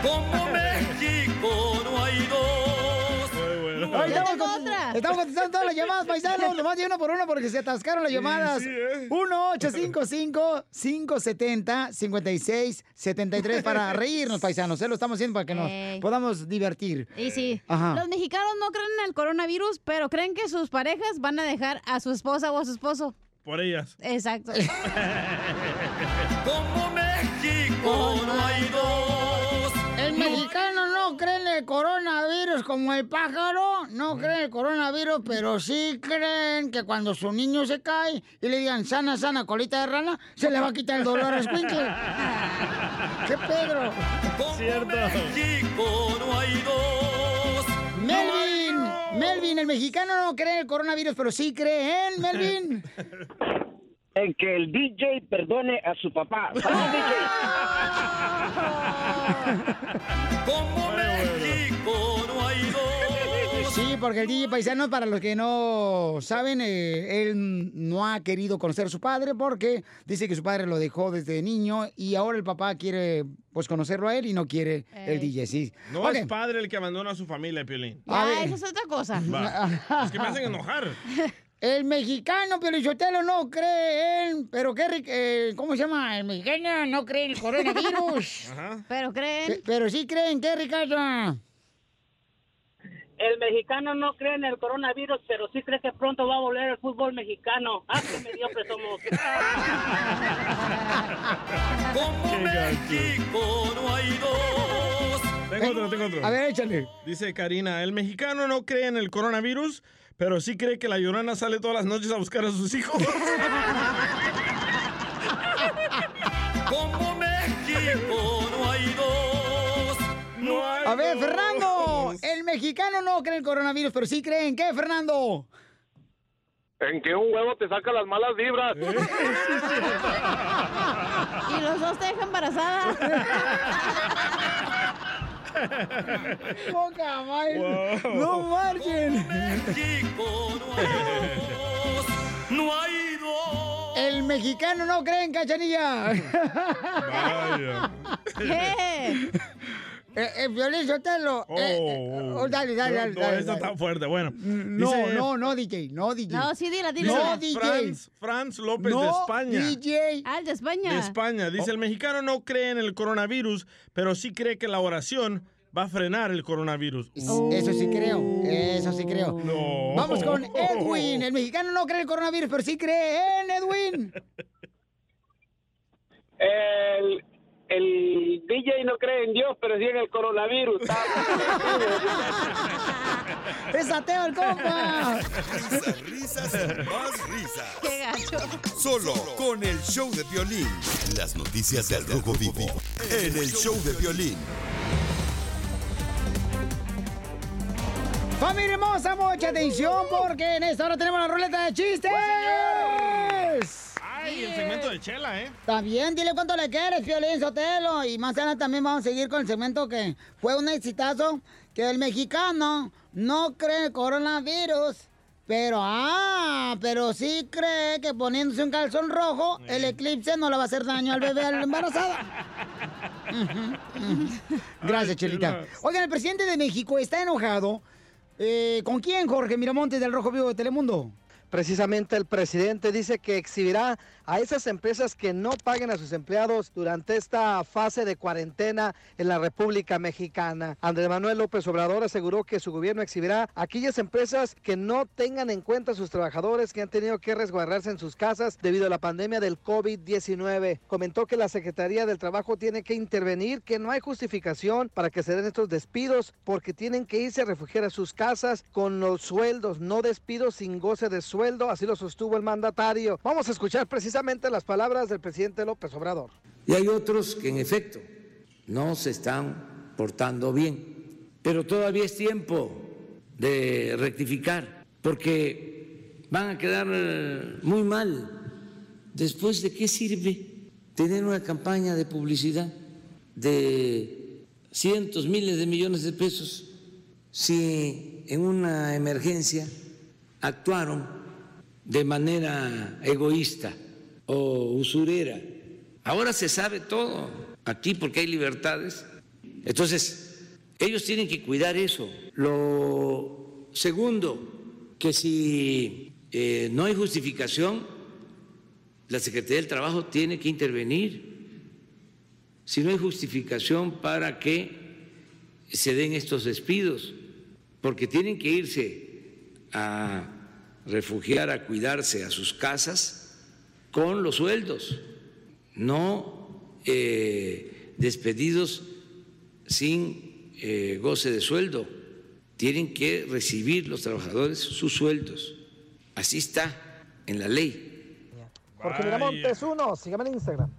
Como México no hay dos. Ay, Yo estamos, tengo cont- otra. estamos contestando todas las llamadas, paisanos. [LAUGHS] Nomás de una por una porque se atascaron las llamadas. sí, ¿eh? 1-855-570-5673 para [LAUGHS] reírnos, paisanos. ¿eh? Lo estamos haciendo para que nos podamos divertir. Y sí, Ajá. los mexicanos no creen en el coronavirus, pero creen que sus parejas van a dejar a su esposa o a su esposo. Por ellas. Exacto. [LAUGHS] Como México no hay dos. El coronavirus como el pájaro, no cree en el coronavirus, pero sí creen que cuando su niño se cae y le digan sana, sana, colita de rana, se le va a quitar el dolor a escuincle. [LAUGHS] ¡Qué Pedro! México no hay dos. Melvin, Melvin, el mexicano no cree en el coronavirus, pero sí cree en Melvin. [LAUGHS] En que el DJ perdone a su papá. ¡Salud, DJ! Como México no hay dos. Sí, porque el DJ Paisano, para los que no saben, eh, él no ha querido conocer a su padre porque dice que su padre lo dejó desde niño y ahora el papá quiere pues conocerlo a él y no quiere el DJ, sí. No Ok. es padre el que abandona a su familia, Piolín. Ya, eso es otra cosa. Va. [LAUGHS] Es que me hacen enojar. [LAUGHS] El mexicano, Piolichotelo, no cree en... Pero qué... eh, ¿Cómo se llama? El mexicano no cree en el coronavirus. [LAUGHS] Pero creen... Pero sí creen, ¿qué, Ricardo? El mexicano no cree en el coronavirus, pero sí cree que pronto va a volver el fútbol mexicano. ¡Ah, qué mediocres somos! [LAUGHS] Como México no hay dos. Tengo otro, tengo otro. A ver, échale. Dice Karina, el mexicano no cree en el coronavirus, pero sí cree que la llorona sale todas las noches a buscar a sus hijos. [LAUGHS] Como México no hay dos. No hay A ver, dos. Fernando, el mexicano no cree en el coronavirus, pero sí cree en qué, Fernando. En que un huevo te saca las malas vibras. [LAUGHS] Y los dos te dejan embarazada. [LAUGHS] Poca madre. No marchen. No hay dos. El mexicano no cree en cachanilla. Vaya. Eh, eh, Violín Sotelo. Oh, eh, eh, oh, dale, dale, dale. No, dale, está dale. tan fuerte. Bueno. No, dice- no, no, DJ, no, DJ. No, sí, dila, dila. No, DJ. Franz, Franz López no, de España. DJ. Ah, de España. De España. Dice, el mexicano no cree en el coronavirus, pero sí cree que la oración va a frenar el coronavirus. Eso sí creo, eso sí creo. No. Vamos con [LAUGHS] Edwin. El mexicano no cree en el coronavirus, pero sí cree en Edwin. [LAUGHS] El, el DJ no cree en Dios, pero sí en el coronavirus. [LAUGHS] ¡Es ateo el compa! Risas, risas y más risas. Qué gacho. Solo con el show de violín. Las noticias del Rojo Vivo en el show de violín. Familia hermosa, mucha atención porque en esta hora tenemos la ruleta de chistes. El segmento de Chela, ¿eh? También, dile cuánto le quieres, Piolín Sotelo. Y más adelante también vamos a seguir con el segmento que fue un exitazo, que el mexicano no cree el coronavirus. Pero, ah, pero sí cree que poniéndose un calzón rojo, el eclipse no le va a hacer daño al bebé, a la embarazada. [LAUGHS] Gracias, Chelita. Oigan, el presidente de México está enojado. Eh, ¿Con quién, Jorge Miramontes del Rojo Vivo de Telemundo? Precisamente el presidente dice que exhibirá a esas empresas que no paguen a sus empleados durante esta fase de cuarentena en la República Mexicana. Andrés Manuel López Obrador aseguró que su gobierno exhibirá a aquellas empresas que no tengan en cuenta a sus trabajadores que han tenido que resguardarse en sus casas debido a la pandemia del COVID-19. Comentó que la Secretaría del Trabajo tiene que intervenir, que no hay justificación para que se den estos despidos porque tienen que irse a refugiar a sus casas con los sueldos, no despidos sin goce de sueldo, así lo sostuvo el mandatario. Vamos a escuchar precisamente las palabras del presidente López Obrador. Y hay otros que en efecto no se están portando bien. Pero todavía es tiempo de rectificar, porque van a quedar eh, muy mal. Después, ¿de qué sirve tener una campaña de publicidad de cientos, miles de millones de pesos si en una emergencia actuaron de manera egoísta usurera? Ahora se sabe todo aquí porque hay libertades. Entonces, ellos tienen que cuidar eso. Lo segundo, que si eh, no hay justificación, la Secretaría del Trabajo tiene que intervenir. Si no hay justificación para que se den estos despidos, porque tienen que irse a refugiar, a cuidarse a sus casas con los sueldos, no eh, despedidos sin eh, goce de sueldo. Tienen que recibir los trabajadores sus sueldos. Así está en la ley. Jorge Miramontes, uno, sígame en Instagram.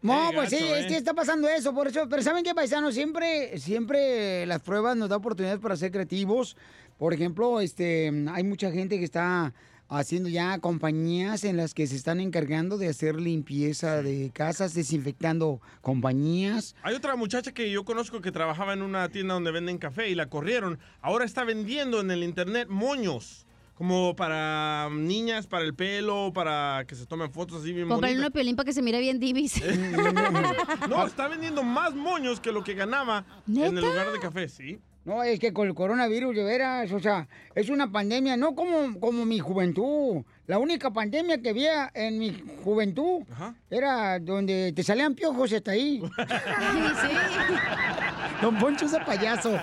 No, pues sí, es ¿eh? que está pasando eso, por eso. Pero ¿saben qué, paisano? Siempre, siempre las pruebas nos dan oportunidades para ser creativos. Por ejemplo, este, hay mucha gente que está haciendo ya compañías en las que se están encargando de hacer limpieza de casas, desinfectando compañías. Hay otra muchacha que yo conozco que trabajaba en una tienda donde venden café y la corrieron. Ahora está vendiendo en el internet moños. Como para niñas, para el pelo, para que se tomen fotos así bien Comprarle uno piolín para que se mire bien divis. [LAUGHS] [LAUGHS] No, está vendiendo más moños que lo que ganaba en el lugar de café, sí. No, es que con el coronavirus, de veras, o sea, es una pandemia, no como, como mi juventud. La única pandemia que había en mi juventud era donde te salían piojos hasta ahí. [LAUGHS] Don Poncho es payaso.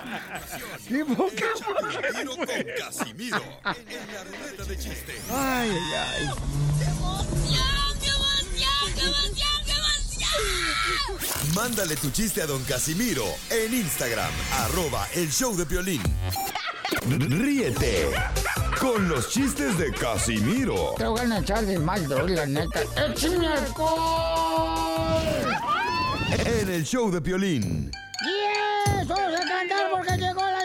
¡Qué poca Tiro con Casimiro en la ruleta de chiste. Ay, ay, ay. Mándale tu chiste a don Casimiro en Instagram, arroba el show de violín. Ríete con los chistes de Casimiro Te voy a echar de mal, la neta. ¡Échame en el show de violín. ¡Yes! ¡Vamos a cantar porque llegó la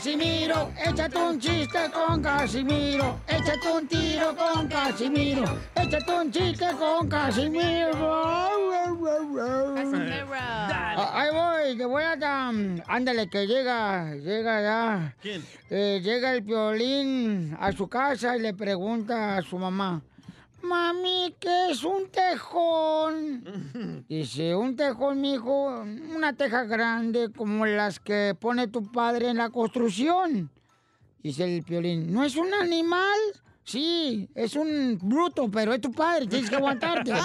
Casimiro. Échate un chiste con Casimiro. Échate un tiro con Casimiro. Échate un chiste con Casimiro. Ah, Ahí voy, te voy a dar. Ándale, que llega, llega ya. ¿Quién? Eh, llega el violín a su casa y le pregunta a su mamá. Mami, ¿qué es un tejón? [LAUGHS] Dice, un tejón, mijo, una teja grande como las que pone tu padre en la construcción. Dice el piolín, ¿no es un animal? Sí, es un bruto, pero es tu padre, tienes que aguantarte. [LAUGHS]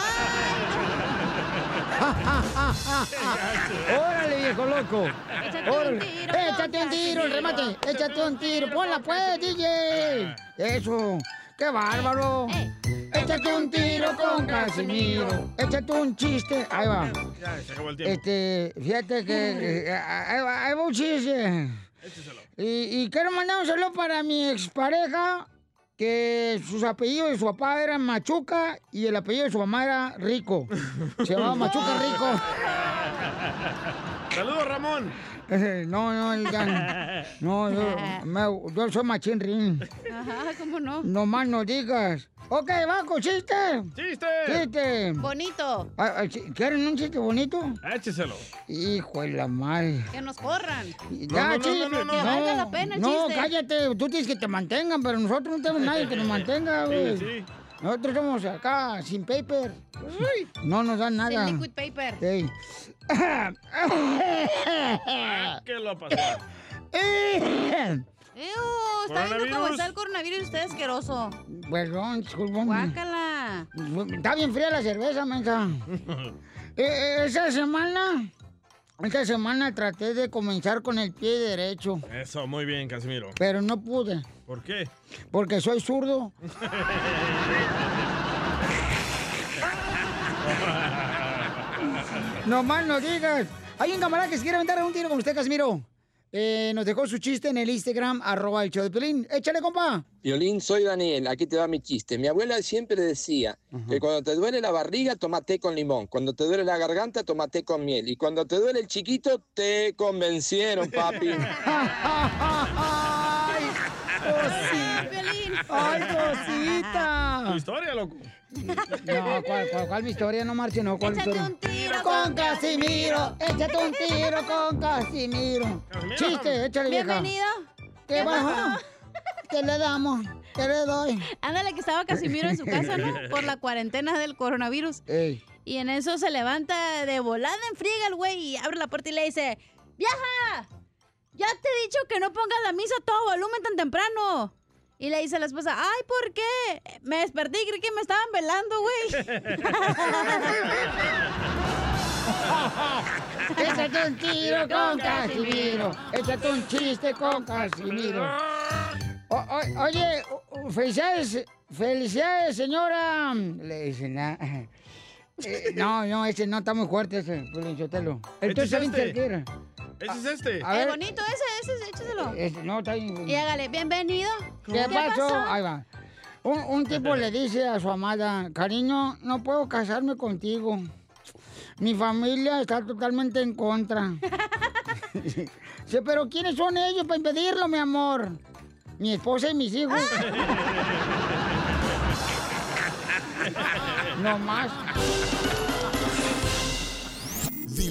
[LAUGHS] ¡Órale, viejo loco! Échate un tiro ¡Échate un tiro, el remate! ¡Échate un tiro! ¡Ponla pues, DJ! ¡Eso! ¡Qué bárbaro! ¡Échate un tiro con Casimiro! ¡Échate un chiste! Ahí va. Ya, se acabó el tiempo. Este, fíjate que... eh, ahí va, ahí va un chiste. Y, y quiero mandar un saludo para mi expareja, que sus apellidos de su papá eran Machuca y el apellido de su mamá era Rico. Se llamaba Machuca Rico. [LAUGHS] Saludos, Ramón. No, no, el [LAUGHS] gan- No, yo, me- yo soy Machín Rin. Ajá, ¿cómo no? No más no digas. Ok, va con chiste. ¡Chiste! Chiste. Bonito. Ah, ah, ¿Quieren un chiste bonito? Écheselo. Hijo de la madre. Que nos corran. Ya, no, no, chiste, no, no, Que valga la pena el No, chiste. cállate, tú tienes que te mantengan, pero nosotros no tenemos nadie que nos mantenga, güey. Sí, sí. Nosotros somos acá, sin paper. No nos dan nada. Sin liquid paper. Ey. ¿Qué lo pasó? Ew, está viendo cómo está el coronavirus y usted es asqueroso. Perdón, disculpame. Guácala. Está bien fría la cerveza, mensa. [LAUGHS] Eh, eh, esa semana, esta semana traté de comenzar con el pie derecho, Eso, muy bien, Casimiro. pero no pude, ¿Por qué? porque soy zurdo. [LAUGHS] [LAUGHS] No más no digas. Hay un camarada que se quiere aventar un tiro con usted, Casimiro. Eh, nos dejó su chiste en el Instagram, arroba el show de Pelín. Échale, compa. Violín, soy Daniel, aquí te va mi chiste. Mi abuela siempre decía que cuando te duele la barriga, toma té con limón. Cuando te duele la garganta, toma té con miel. Y cuando te duele el chiquito, te convencieron, papi. [LAUGHS] ¡Ay, [LAUGHS] cosita! ¡Ay, cosita! Tu historia, loco. No, ¿cuál, cuál, cuál mi historia? No marche, no, ¿cuál Échate historia? un tiro con Casimiro, échate un tiro con Casimiro. Chiste, échale vieja. Bienvenido. ¿Qué bajo? ¿Qué le damos? ¿Qué le doy? Ándale, que estaba Casimiro en su casa, ¿no? [LAUGHS] Por la cuarentena del coronavirus. Ey. Y en eso se levanta de volada en friega el güey y abre la puerta y le dice, ¡Vieja! Ya te he dicho que no pongas la misa a todo volumen tan temprano. Y le dice a la esposa, ¡ay, ¿por qué? Me desperté y creí que me estaban velando, güey. [LAUGHS] Échate un tiro con Casimiro. Échate un chiste con Casimiro. O- o- oye, felicidades, felicidades, señora. Le dicen, ah, [LAUGHS] eh, no, no, ese no está muy fuerte, ese. Entonces, Este es ¿saben este. Ese es este. A ver. bonito ese, ese, écheselo. Ese, no, está bien. Y hágale, bienvenido. ¿Qué, pasó? Ahí va. Un, un tipo le dice a su amada, cariño, no puedo casarme contigo. Mi familia está totalmente en contra. [LAUGHS] Dice, pero ¿quiénes son ellos para impedirlo, mi amor? Mi esposa y mis hijos. [LAUGHS] no más.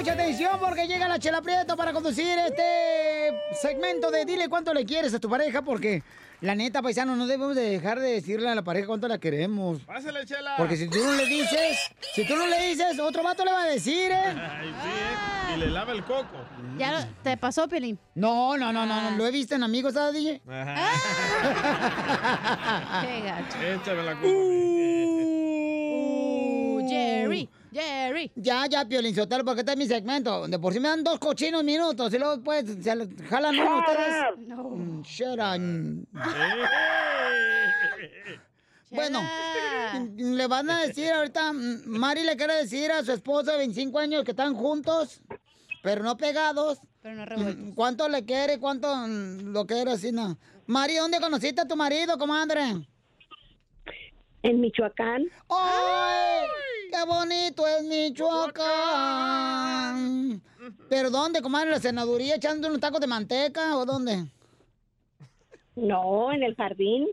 mucha atención porque llega la Chela Prieto para conducir este segmento de Dile cuánto le quieres a tu pareja porque la neta, paisano, no debemos de dejar de decirle a la pareja cuánto la queremos. Pásale, chela. Porque si tú no le dices, si tú no le dices, otro vato le va a decir, ¿eh? Ay, sí, ¿eh? Y le lava el coco. Ya lo- te pasó, Pelín. No, no, no, no, no, lo he visto en amigos, ¿sabes, DJ? Ajá. Qué gacho. Échame la culpa. Uh, Jerry. Ya, ya, Piolín Sotelo, porque este es mi segmento. De por sí me dan dos cochinos minutos y luego pues se jalan uno ustedes. Mm, Shut up. [LAUGHS] Bueno, mm, le van a decir ahorita, mm, Mari le quiere decir a su esposo de 25 años que están juntos, pero no pegados. Pero no Mm, ¿Cuánto le quiere? ¿Cuánto mm, lo quiere así? No. Mari, ¿dónde conociste a tu marido, comadre? En Michoacán. ¡Ay! ¡Qué bonito es Michoacán! [LAUGHS] ¿Pero dónde, comadre? ¿En la senaduría echando unos tacos de manteca o dónde? No, en el jardín.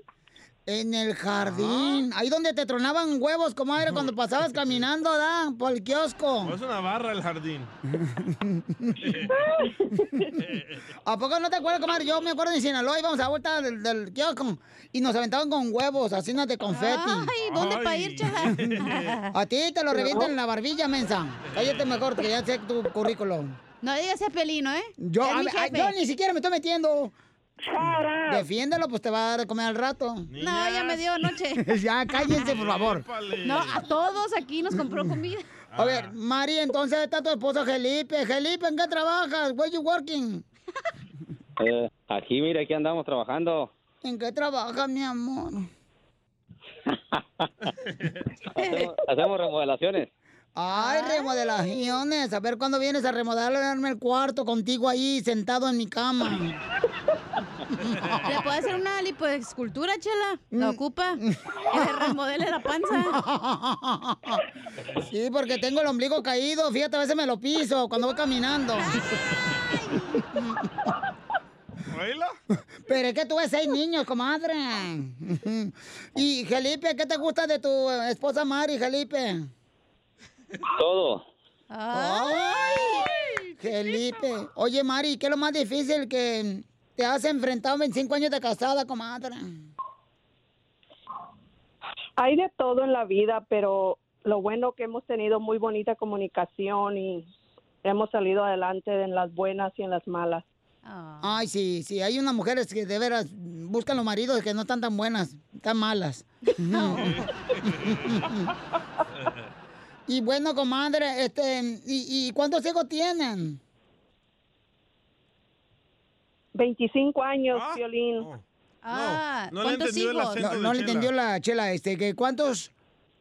En el jardín. Ahí donde te tronaban huevos, comadre, cuando pasabas [LAUGHS] caminando, ¿da? Por el kiosco. O es una barra el jardín. [LAUGHS] ¿A poco no te acuerdas, comadre? Yo me acuerdo en Sinaloa, íbamos a la vuelta del, del kiosco y nos aventaban con huevos, así no de confeti. Ay, ¿dónde pa' ir, chala? A ti te lo revientan en la barbilla, mensa. Cállate mejor, que ya sé tu currículum. No digas ese pelino, ¿eh? Yo, a yo ni siquiera me estoy metiendo. Defiéndelo, pues te va a dar de comer al rato. No, ya me dio anoche. [LAUGHS] ya, cállense, por favor. No, a todos aquí nos compró comida. A ver, Mari, entonces está tu esposo Felipe. Felipe, ¿en qué trabajas? Where you working? [LAUGHS] Eh, aquí, mira, aquí andamos trabajando. ¿En qué trabajas, mi amor? [LAUGHS] Hacemos, hacemos remodelaciones. Ay, remodelaciones. A ver cuándo vienes a remodelarme el cuarto contigo ahí sentado en mi cama. ¿Le puede hacer una lipoescultura, chela? Mm. ¿La ocupa? Que le remodele la panza. Sí, porque tengo el ombligo caído. Fíjate, a veces me lo piso cuando voy caminando. Pero es que tuve seis niños, comadre. Y, Felipe, ¿qué te gusta de tu esposa Mari, Felipe? Todo. ¡Ay! Felipe. Oye, Mari, ¿qué es lo más difícil que te has enfrentado en 25 años de casada, comadre? Hay de todo en la vida, pero lo bueno que hemos tenido muy bonita comunicación y hemos salido adelante en las buenas y en las malas. Ay, sí, sí, hay unas mujeres que de veras buscan los maridos que no están tan buenas, tan malas. [LAUGHS] [LAUGHS] y bueno, comadre, este, ¿y, y cuántos hijos tienen? 25 años, Violín. Ah, no ¿cuántos entendió el hijos? acento No, le entendió la chela, este, que ¿cuántos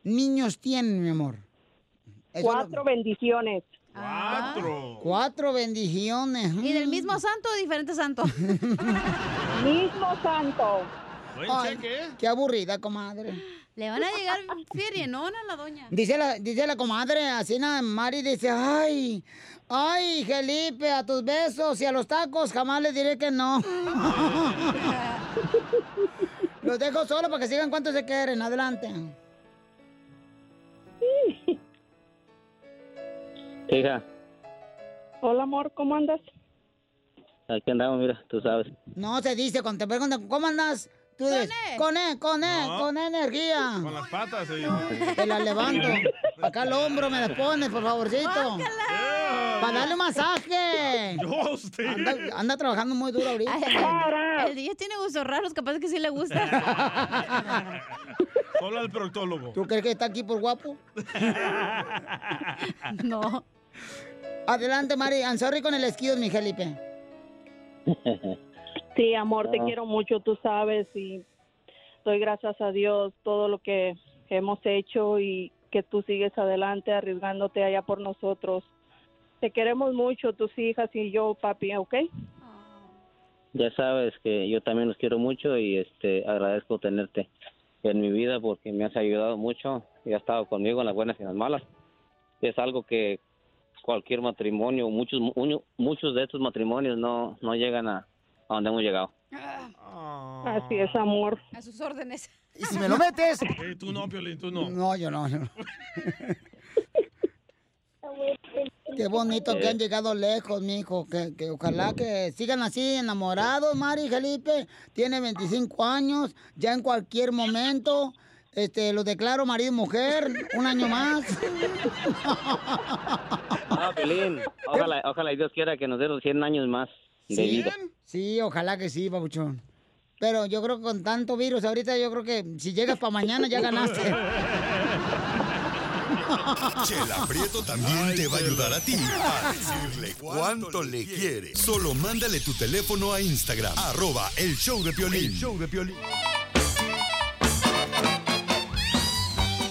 niños tienen, mi amor? Eso Cuatro bendiciones. Cuatro. Cuatro bendiciones. ¿Y del mismo santo o diferente santo? [LAUGHS] mismo santo. Ay, Qué aburrida, comadre. Le van a llegar ferienona a la doña. Dice la, dice la comadre, así nada, Mari dice, ay, ay, Felipe, a tus besos y a los tacos jamás les diré que no. [LAUGHS] los dejo solo para que sigan cuánto se quieren, adelante. Hija, Hola, amor, ¿cómo andas? aquí andamos, mira, tú sabes. No se dice, cuando te preguntan, ¿cómo andas? Tú dices, con E, con E, No. con E energía. Con las patas, dice. Te la levanto. Acá al hombro me la pones, por favorcito. Para darle un masaje. Yo, usted. Anda, anda trabajando muy duro ahorita. Ay, el día tiene gustos raros, capaz que sí le gusta. [LAUGHS] Solo al proctólogo. ¿Tú crees que está aquí por guapo? [LAUGHS] No. Adelante, Mari. I'm sorry con el esquido, mi Felipe. [LAUGHS] Sí, amor, te Ah. quiero mucho, tú sabes, y doy gracias a Dios todo lo que hemos hecho y que tú sigues adelante arriesgándote allá por nosotros. Te queremos mucho, tus hijas y yo, papi, ¿ok? Ya sabes que yo también los quiero mucho y este agradezco tenerte en mi vida porque me has ayudado mucho y has estado conmigo en las buenas y en las malas. Es algo que cualquier matrimonio, muchos mu- muchos de estos matrimonios no no llegan a, a donde hemos llegado. Así es, amor. A sus órdenes. Y si me lo metes. [LAUGHS] Eh, tú no, Piolín, tú no. No, yo no. no. Qué bonito que han llegado lejos, mijo. Que, que ojalá que sigan así enamorados, Mari y Felipe. Tiene 25 años, ya en cualquier momento. Este, lo declaro marido y mujer, un año más. No, Piolín, ojalá, ojalá y Dios quiera que nos dé los 100 años más de vida. Sí, ojalá que sí, papuchón. Pero yo creo que con tanto virus ahorita, yo creo que si llegas para mañana ya ganaste. [LAUGHS] Chela Prieto también te va a ayudar a ti [LAUGHS] a decirle cuánto le quiere. Solo mándale tu teléfono a Instagram, arroba el show de Piolín. El show de Piolín.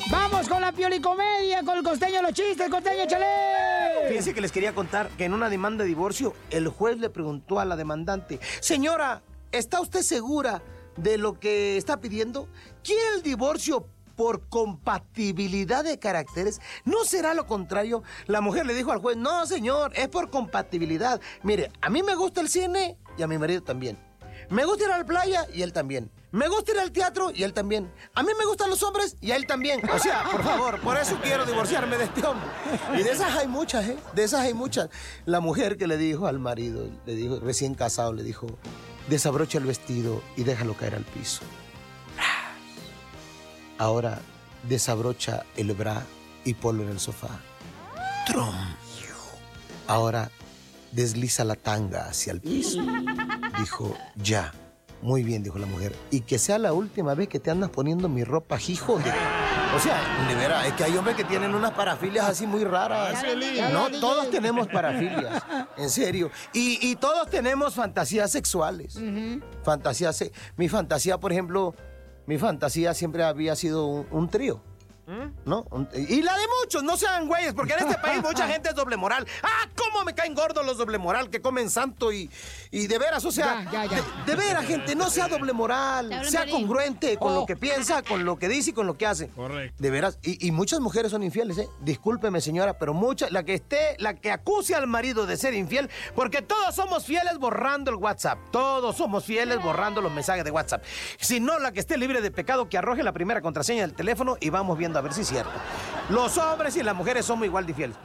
¡Vamos con la piolicomedia, con el costeño, los chistes, costeño, chale! Fíjense que les quería contar que en una demanda de divorcio, el juez le preguntó a la demandante, señora, ¿está usted segura de lo que está pidiendo? ¿Quiere el divorcio por compatibilidad de caracteres? ¿No será lo contrario? La mujer le dijo al juez, no, señor, es por compatibilidad. Mire, a mí me gusta el cine y a mi marido también. Me gusta ir a la playa y él también. Me gusta ir al teatro y él también. A mí me gustan los hombres y a él también. O sea, por favor, por eso quiero divorciarme de este hombre. Y de esas hay muchas, ¿eh? De esas hay muchas. La mujer que le dijo al marido, le dijo, recién casado, le dijo, desabrocha el vestido y déjalo caer al piso. Ahora desabrocha el bra y ponlo en el sofá. Trum. Ahora desliza la tanga hacia el piso. Dijo, ya. Muy bien, dijo la mujer. Y que sea la última vez que te andas poniendo mi ropa, hijo de... O sea, de veras, es que hay hombres que tienen unas parafilias así muy raras. No, todos tenemos parafilias, en serio. Y, y todos tenemos fantasías sexuales. Fantasías, mi fantasía, por ejemplo, mi fantasía siempre había sido un, un trío. ¿No? Un- Y la de muchos, no sean güeyes, porque en este país mucha [LAUGHS] gente es doble moral. ¡Ah, cómo me caen gordos los doble moral que comen santo y, y de veras, o sea, Ya, ya, ya. De, de veras, gente, no sea doble moral, sea congruente con Oh. lo que piensa, con lo que dice y con lo que hace. Correcto. De veras, y, y muchas mujeres son infieles, ¿eh? Discúlpeme, señora, pero muchas, la que esté, la que acuse al marido de ser infiel, porque todos somos fieles borrando el WhatsApp. Todos somos fieles borrando los mensajes de WhatsApp. Si no, la que esté libre de pecado, que arroje la primera contraseña del teléfono y vamos viendo a ver si es cierto. Los hombres y las mujeres somos igual de infieles.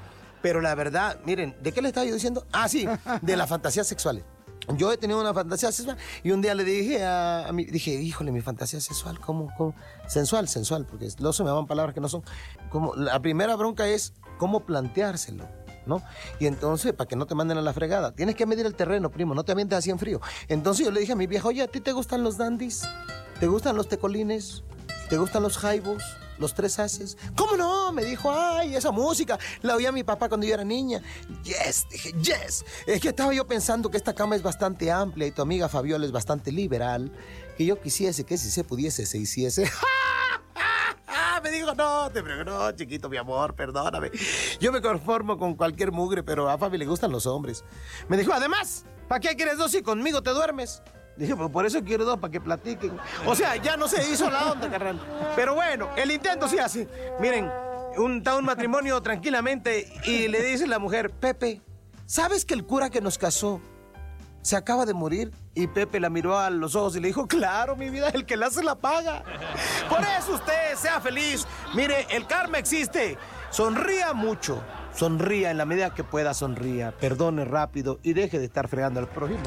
Pero la verdad, miren, ¿de qué le estaba yo diciendo? Ah, sí, de las fantasías sexuales. Yo he tenido una fantasía sexual y un día le dije a, mi, dije, híjole, mi fantasía sexual, ¿cómo, cómo? Sensual, sensual, porque luego se me van palabras que no son. Como, la primera bronca es cómo planteárselo, ¿no? Y entonces, para que no te manden a la fregada, tienes que medir el terreno, primo, no te avientes así en frío. Entonces yo le dije a mi vieja, oye, ¿a ti te gustan los dandies? ¿Te gustan los tecolines? ¿Te gustan los jaibos? ¿Los tres haces? ¿Cómo no? Me dijo, ay, esa música la oía mi papá cuando yo era niña. Yes, dije, yes. Es que estaba yo pensando que esta cama es bastante amplia y tu amiga Fabiola es bastante liberal. Que yo quisiese que si se pudiese, se hiciese. Ah, [LAUGHS] me dijo, no, te pregunto, no, chiquito, mi amor, perdóname. Yo me conformo con cualquier mugre, pero a Fabi le gustan los hombres. Me dijo, además, ¿para qué quieres dos si conmigo te duermes? Dije, pues por eso quiero dos, para que platiquen. O sea, ya no se hizo la onda, carnal. Pero bueno, el intento sí hace. Miren, un, está un matrimonio tranquilamente y le dice la mujer, Pepe, ¿sabes que el cura que nos casó se acaba de morir? Y Pepe la miró a los ojos y le dijo, claro, mi vida, el que la hace la paga. Por eso usted sea feliz. Mire, el karma existe. Sonría mucho. Sonría en la medida que pueda, sonría. Perdone rápido y deje de estar fregando al prójimo.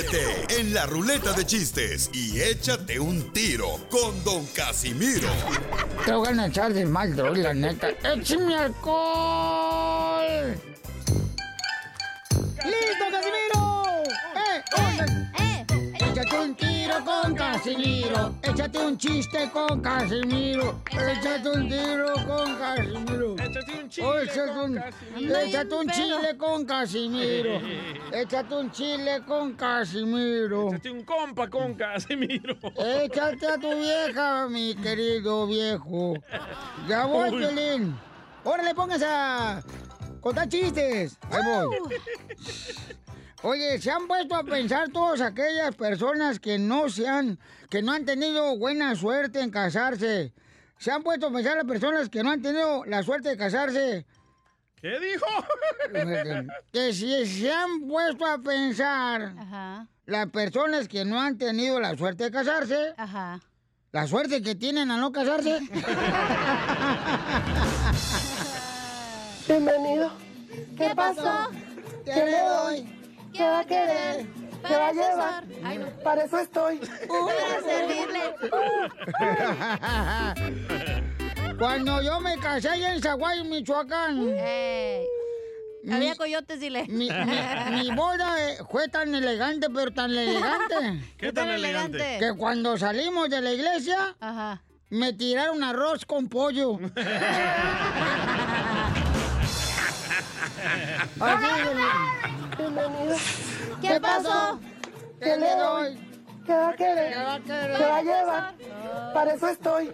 Ríete en la ruleta de chistes y échate un tiro con Don Casimiro. Te voy a echar de mal, droga, la neta. ¡Échame alcohol! ¡Listo, Casimiro! ¡Eh, eh, eh! ¡Échate un tiro con Casimiro. Échate un chiste con Casimiro. Échate un tiro con Casimiro. Échate un chile échate con un, Casimiro. échate un chile con Casimiro. Échate un chile con Casimiro. Échate un compa con Casimiro. Échate a tu vieja, mi querido viejo. Ya voy, Uy. Piolín. Órale, póngase a contar chistes. Ahí voy. Oye, ¿se han puesto a pensar todas aquellas personas que no se han, que no han tenido buena suerte en casarse? ¿Se han puesto a pensar las personas que no han tenido la suerte de casarse? ¿Qué dijo? [LAUGHS] Que si se han puesto a pensar las personas que no han tenido la suerte de casarse, la suerte que tienen a no casarse. [LAUGHS] Bienvenido. ¿Qué pasó? ¿Qué le doy? ¿Qué va a querer? ¿Qué va a llevar? Para eso estoy. Para servirle. [LAUGHS] Cuando yo me casé allá en Zaguay, Michoacán. mi- Había coyotes, dile. Mi, mi- mi boda eh, fue tan elegante, pero tan elegante. ¿Qué tan elegante? Que cuando salimos de la iglesia, me tiraron arroz con pollo. [LAUGHS] Así Bienvenido. ¿Qué pasó? ¿Qué le doy? ¿Qué va a querer? ¿Qué va a querer? ¿Qué va a llevar? Para eso estoy.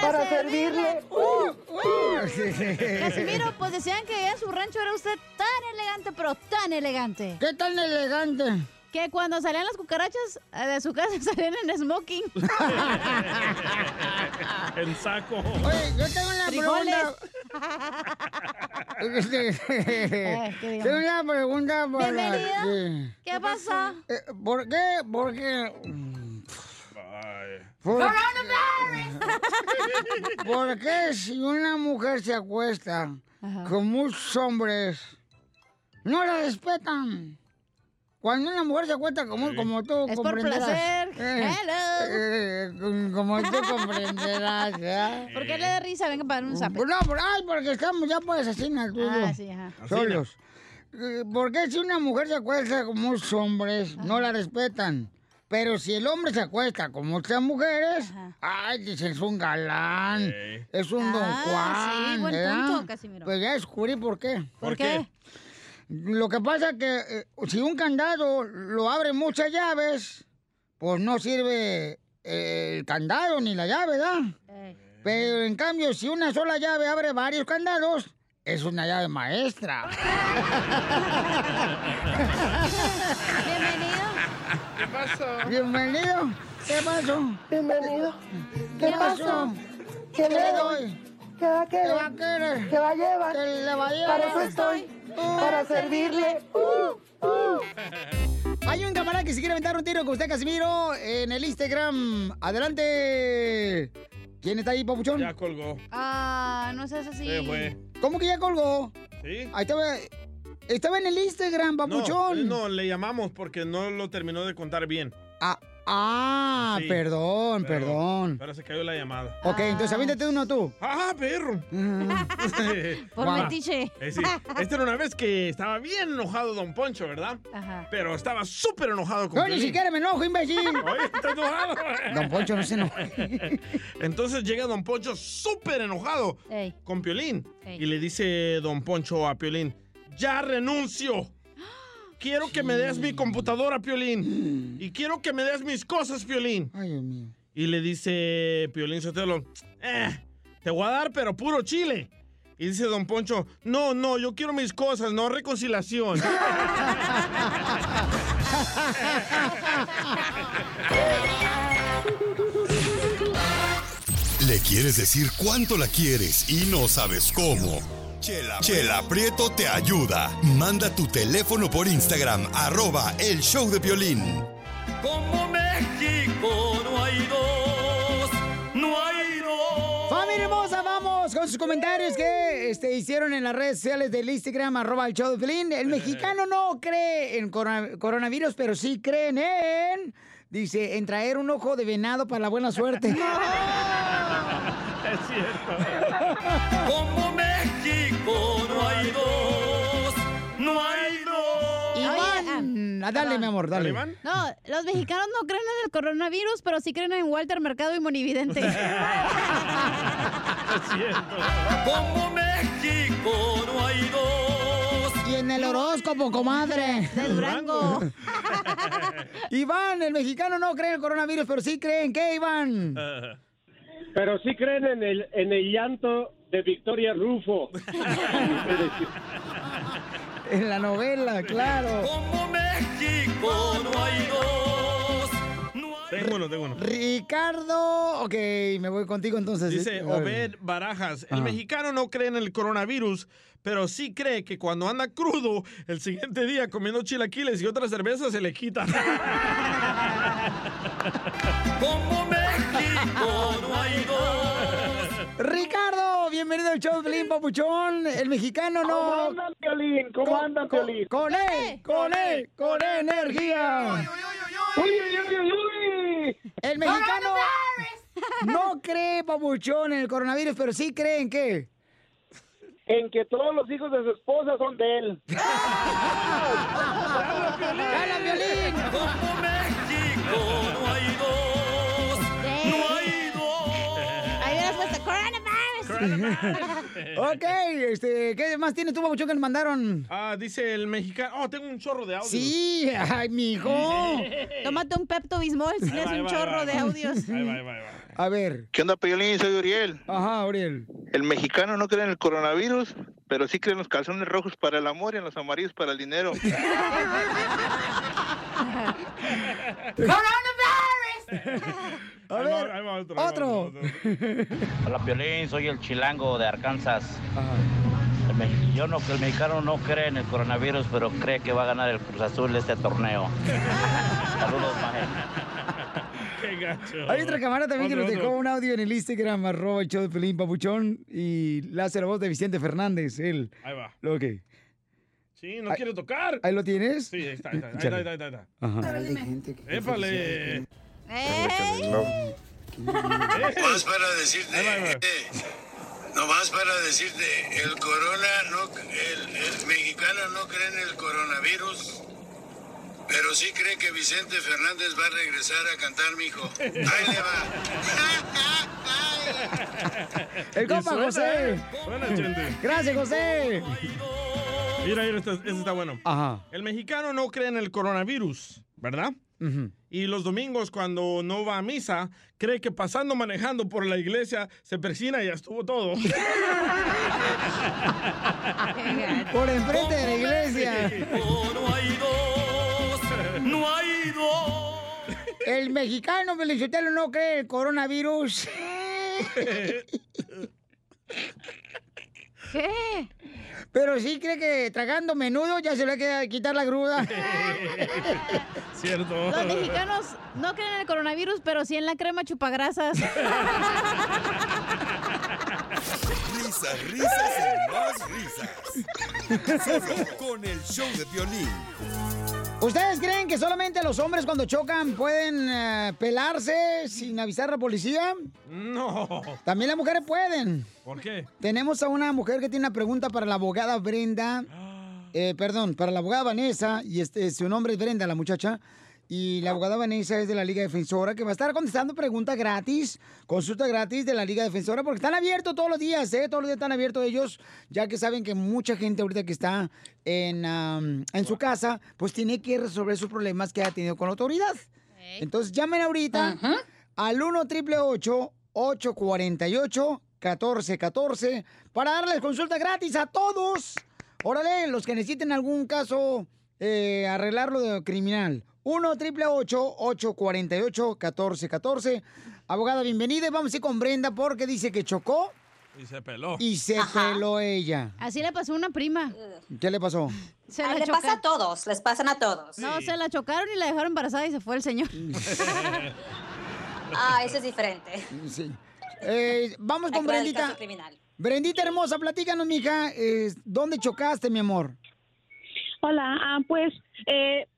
Para, servirle. Uh, uh. Casimiro, pues decían que en su rancho era usted tan elegante, pero tan elegante. ¿Qué tan elegante? Que cuando salían las cucarachas eh, de su casa [LAUGHS] salían en smoking. [LAUGHS] en saco. Oye, yo tengo una Frijoles. pregunta. [LAUGHS] ¿qué tengo una pregunta para Bienvenido. ti. ¿Qué pasa? Eh, ¿Por qué? Porque... ¿Por, ¿Por qué si una mujer se acuesta con muchos hombres, no la respetan? Cuando una mujer se acuesta como, como tú Es por comprenderás. placer. Eh, Hello. eh, com- como tú comprenderás, ¿verdad? ¿Por qué le da risa? Venga para un zape. No, por, ay, porque estamos ya pues así, tú. Ah, sí, ajá. Solos. Eh, ¿Por qué si una mujer se acuesta con muchos hombres, no la respetan? Pero si el hombre se acuesta con muchas mujeres, ay, dicen, es un galán, es un don Ah, Juan. sí, buen ¿verdad? punto, Casimiro. Pues ya descubrí por qué. ¿Por ¿Por qué? Lo que pasa es que eh, si un candado lo abre muchas llaves, pues no sirve eh, el candado ni la llave, ¿verdad? Pero en cambio, si una sola llave abre varios candados, es una llave maestra. Bienvenido. ¿Qué pasó? Bienvenido. ¿Qué pasó? Bienvenido. ¿Qué, ¿Qué pasó? pasó? ¿Qué le ¿Qué doy? ¿Qué va a querer? ¿Qué va a querer? ¿Qué va a llevar? ¿Qué le va a llevar? Para eso estoy. Para servirle. Uh, uh. Hay un camarada que se quiere aventar un tiro con usted, Casimiro, en el Instagram. Adelante. ¿Quién está ahí, papuchón? Ya colgó. Ah, no seas así. Se fue. ¿Cómo que ya colgó? ¿Sí? Ahí estaba, estaba en el Instagram, No, papuchón. eh, no, le llamamos porque no lo terminó de contar bien. Ah, ah Sí, perdón, pero- perdón. Pero se cayó la llamada. Ok, entonces aviéntate uno tú. ¡Ah, perro! [LAUGHS] Por Va. metiche. Eh, sí. Esta era una vez que estaba bien enojado Don Poncho, ¿verdad? Ajá. Pero estaba súper enojado con No, ni siquiera me enojo, imbécil. [LAUGHS] Oye, está enojado. Don Poncho no se enoja. [LAUGHS] Entonces llega Don Poncho súper enojado Ey. con Piolín. Ey. Y le dice Don Poncho a Piolín, ya renuncio. Quiero que me des mi computadora, Piolín. Y quiero que me des mis cosas, Piolín. Ay, Dios mío. Y le dice Piolín Sotelo, eh, te voy a dar, pero puro chile. Y dice Don Poncho, no, no, yo quiero mis cosas, no reconciliación. [LAUGHS] Le quieres decir cuánto la quieres y no sabes cómo. Chela, Chela Prieto te ayuda. Manda tu teléfono por Instagram, arroba el show de violín. Como México no hay dos, no hay dos. Familia hermosa, vamos con sus comentarios que este, hicieron en las redes sociales del Instagram, arroba el show de Pelín. El mexicano no cree en corona- coronavirus, pero sí creen en... Dice, en traer un ojo de venado para la buena suerte. [LAUGHS] es cierto. [LAUGHS] Ah, Dale, mi amor, dale. No, los mexicanos no creen en el coronavirus, pero sí creen en Walter Mercado y Monividente. [LAUGHS] Como México no hay dos. Y en el horóscopo, comadre. De Durango. [LAUGHS] Iván, el mexicano no cree en el coronavirus, pero sí cree en qué, Iván. Pero sí creen en el, en el llanto de Victoria Rufo. [LAUGHS] En la novela, claro. Como México no hay dos. Tengo uno, tengo uno. Ricardo, ok, me voy contigo entonces. Dice. Obed Barajas, el Ajá. mexicano no cree en el coronavirus, pero sí cree que cuando anda crudo, el siguiente día comiendo chilaquiles y otras cervezas se le quita. [LAUGHS] Como México no hay dos. Ricardo, bienvenido al show de Pelín Papuchón. El mexicano no. ¿Cómo andan, Piolín? ¿Cómo andan, con- Piolín? Con él, con él, con energía. ¡Uy, uy, uy, uy, uy! El mexicano no cree, Papuchón, en el coronavirus, pero sí cree en qué. En que todos los hijos de su esposa son de él. [LAUGHS] ¡Gana, Violín! Como México ok, este, ¿qué más tienes tú, Papuchón, que nos mandaron? Ah, dice el mexicano. Oh, tengo un chorro de audio. Sí, ay, mijo. [LAUGHS] Tómate un Pepto Bismol si tienes un chorro de audios. Ahí va, ahí va, ahí va. A ver. ¿Qué onda, Peyolín? Soy Uriel. Ajá, Uriel. El mexicano no cree en el coronavirus, pero sí cree en los calzones rojos para el amor y en los amarillos para el dinero. [LAUGHS] [LAUGHS] A Ahí ver, va, ahí va otro, ahí va otro. [LAUGHS] Hola Piolín, soy el chilango de Arkansas. El me- yo no, el mexicano no cree en el coronavirus, pero cree que va a ganar el Cruz Azul este torneo. [LAUGHS] Saludos, maje. [LAUGHS] Qué gacho. Hay otra cámara también que nos dejó otro. un audio en el Instagram, arroba el show de Pelín Papuchón, y le hace la voz de Vicente Fernández, él. Ahí va. Ok. Sí, no quiere tocar. ¿Ahí lo tienes? Sí, ahí está, ahí está, ahí está, ahí está, ahí está. Ajá. Épale. Nomás para decirte, nomás para decirte, el corona no, el, el mexicano no cree en el coronavirus, pero sí cree que Vicente Fernández va a regresar a cantar, mijo. Ahí le va. [LAUGHS] El compa suena, José. eh. Suena, Chente. Gracias, José. Mira, mira, este, este está bueno. Ajá. El mexicano no cree en el coronavirus, ¿verdad? Y los domingos, cuando no va a misa, cree que pasando manejando por la iglesia se persina y ya estuvo todo. [LAUGHS] Por enfrente de la iglesia. No hay dos. No hay dos. El mexicano Felicitelo no cree el coronavirus. [LAUGHS] ¿Qué? Pero sí cree que tragando menudo ya se le va a quitar la gruda. [LAUGHS] Cierto. Los mexicanos no creen en el coronavirus, pero sí en la crema chupagrasas. Risas, risas y más risas. Solo con el show de violín. ¿Ustedes creen que solamente los hombres cuando chocan pueden eh, pelarse sin avisar a la policía? No. También las mujeres pueden. ¿Por qué? Tenemos a una mujer que tiene una pregunta para la abogada Brenda. [GASPS] Eh, perdón, para la abogada Vanessa. Y este, su nombre es Brenda, la muchacha. Y la abogada Vanessa es de la Liga Defensora, que va a estar contestando preguntas gratis, consulta gratis de la Liga Defensora, porque están abiertos todos los días, ¿eh? Todos los días están abiertos ellos, ya que saben que mucha gente ahorita que está en, en su casa, pues tiene que resolver sus problemas que ha tenido con la autoridad. Entonces llamen ahorita al 1 888 848 1414 para darles consulta gratis a todos. Órale, los que necesiten algún caso, eh, arreglarlo de criminal. 1 888 848 1414 Abogada, bienvenida. y Vamos a ir con Brenda porque dice que chocó Y se peló. y se peló ella. Así le pasó a una prima. ¿Qué le pasó? Se Ay, la le pasa a todos, les pasan a todos. No, se la chocaron y la dejaron embarazada y se fue el señor. [LAUGHS] [LAUGHS] Ah, eso es diferente. Sí. Eh, vamos con Brendita. Brendita hermosa, platícanos, mija. eh, ¿Dónde chocaste, mi amor? Hola, ah, pues eh,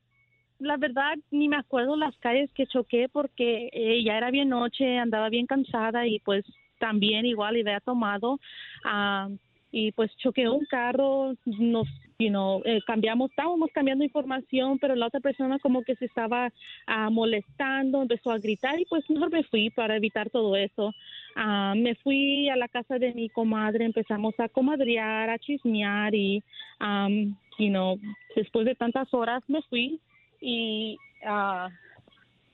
la verdad ni me acuerdo las calles que choqué porque eh, ya era bien noche, andaba bien cansada y pues también igual había tomado. ah, y pues choqué un carro, nos, you know, eh, cambiamos, estábamos cambiando información, pero la otra persona como que se estaba ah, molestando, empezó a gritar y pues mejor me fui para evitar todo eso. Ah, me fui a la casa de mi comadre, empezamos a comadrear, a chismear y, um, you know, después de tantas horas me fui y ah,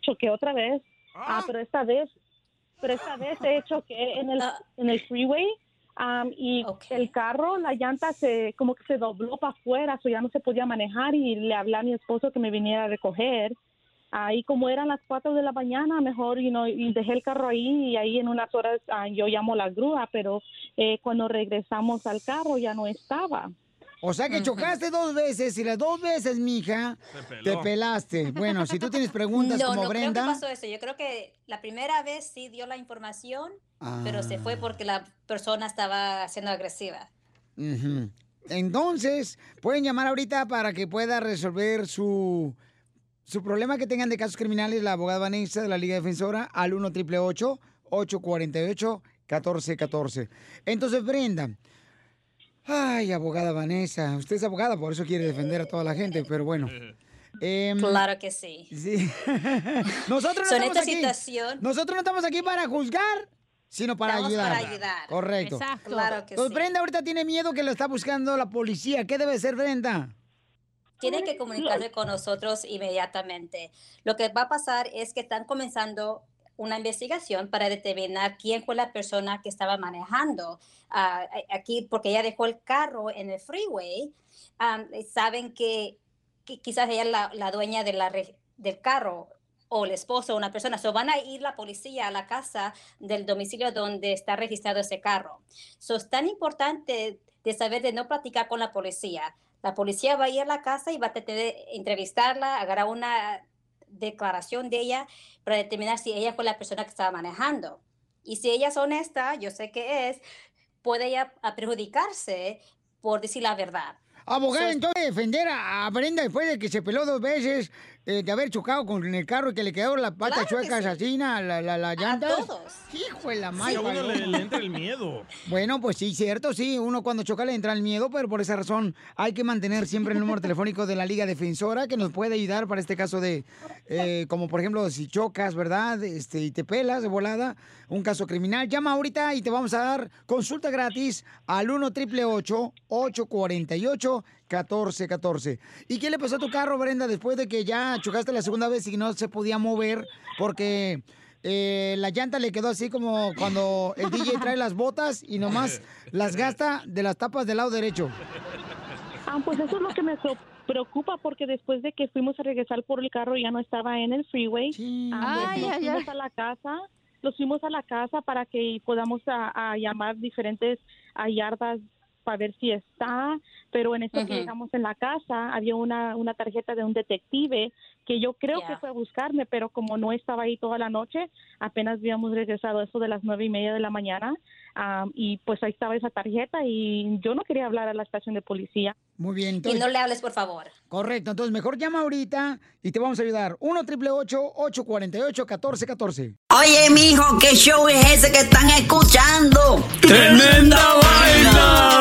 choqué otra vez, ah, pero esta vez, pero esta vez he choqué en el, en el freeway am, y el carro, la llanta se, como que se dobló para afuera, so ya no se podía manejar y le hablé a mi esposo que me viniera a recoger. Ahí como eran las 4 de la mañana, mejor you know, y dejé el carro ahí y ahí en unas horas ah, yo llamo la grúa, pero eh, cuando regresamos al carro ya no estaba. O sea que chocaste dos veces y las dos veces, mija, te pelaste. Bueno, si tú tienes preguntas no, como no Brenda. creo que pasó eso. Yo creo que la primera vez sí dio la información, pero se Ah. fue porque la persona estaba siendo agresiva. Entonces, pueden llamar ahorita para que pueda resolver su, su problema que tengan de casos criminales la abogada Vanessa de la Liga Defensora al 1 888 848 1414 Entonces, Brenda. Ay, abogada Vanessa. Usted es abogada, por eso quiere defender a toda la gente, pero bueno. Em, Claro que sí. Sí. [LAUGHS] Nosotros no estamos esta aquí. situación- Nosotros no estamos aquí para juzgar, sino para Estamos ayudar. para ayudar. Correcto. Exacto. Claro que Pues sí. Brenda ahorita tiene miedo que lo está buscando la policía. ¿Qué debe ser Brenda? Tiene que comunicarse con nosotros inmediatamente. Lo que va a pasar es que están comenzando una investigación para determinar quién fue la persona que estaba manejando ah, aquí, porque ella dejó el carro en el freeway. Y saben que, que quizás ella es la, dueña del carro o el esposo o una persona. So van a ir la policía a la casa del domicilio donde está registrado ese carro. So es tan importante de saber de no platicar con la policía. La policía va a ir a la casa y va a de entrevistarla, agarrar una declaración de ella para determinar si ella fue la persona que estaba manejando. Y si ella es honesta, yo sé que es, puede ella a perjudicarse por decir la verdad. Abogada, entonces defender a a Brenda después de que se peló dos veces, eh, de haber chocado con el carro y que le quedó la pata Claro chueca sí. asesina, la, la, la llanta. todos. Hijo de la Sí, madre. a uno le, le entra el miedo. Bueno, pues sí, cierto, sí. Uno cuando choca le entra el miedo, pero por esa razón hay que mantener siempre el número [LAUGHS] telefónico de la Liga Defensora que nos puede ayudar para este caso de, eh, como por ejemplo, si chocas, ¿verdad? Este, y te pelas de volada, un caso criminal. Llama ahorita y te vamos a dar consulta gratis al 1 888 848 1414 ¿Y qué le pasó a tu carro, Brenda, después de que ya chocaste la segunda vez y no se podía mover porque eh, la llanta le quedó así como cuando el DJ trae las botas y nomás las gasta de las tapas del lado derecho? Ah, pues eso es lo que me preocupa porque después de que fuimos a regresar por el carro ya no estaba en el freeway. Ah, Ay, nos ay, fuimos ay. a la casa, los fuimos a la casa para que podamos a, a llamar diferentes a yardas para ver si está, pero en esto que Ujú. llegamos en la casa había una, una tarjeta de un detective que yo creo que fue a buscarme, pero como no estaba ahí toda la noche, apenas habíamos regresado eso de las nueve y media de la mañana ah, y pues ahí estaba esa tarjeta y yo no quería hablar a la estación de policía. Muy bien, Y entonces. no le hables, por favor. Correcto, entonces mejor llama ahorita y te vamos a ayudar. 1 888 848 1414 Oye, mijo, ¿qué show es ese que están escuchando? ¡Tremenda vaina!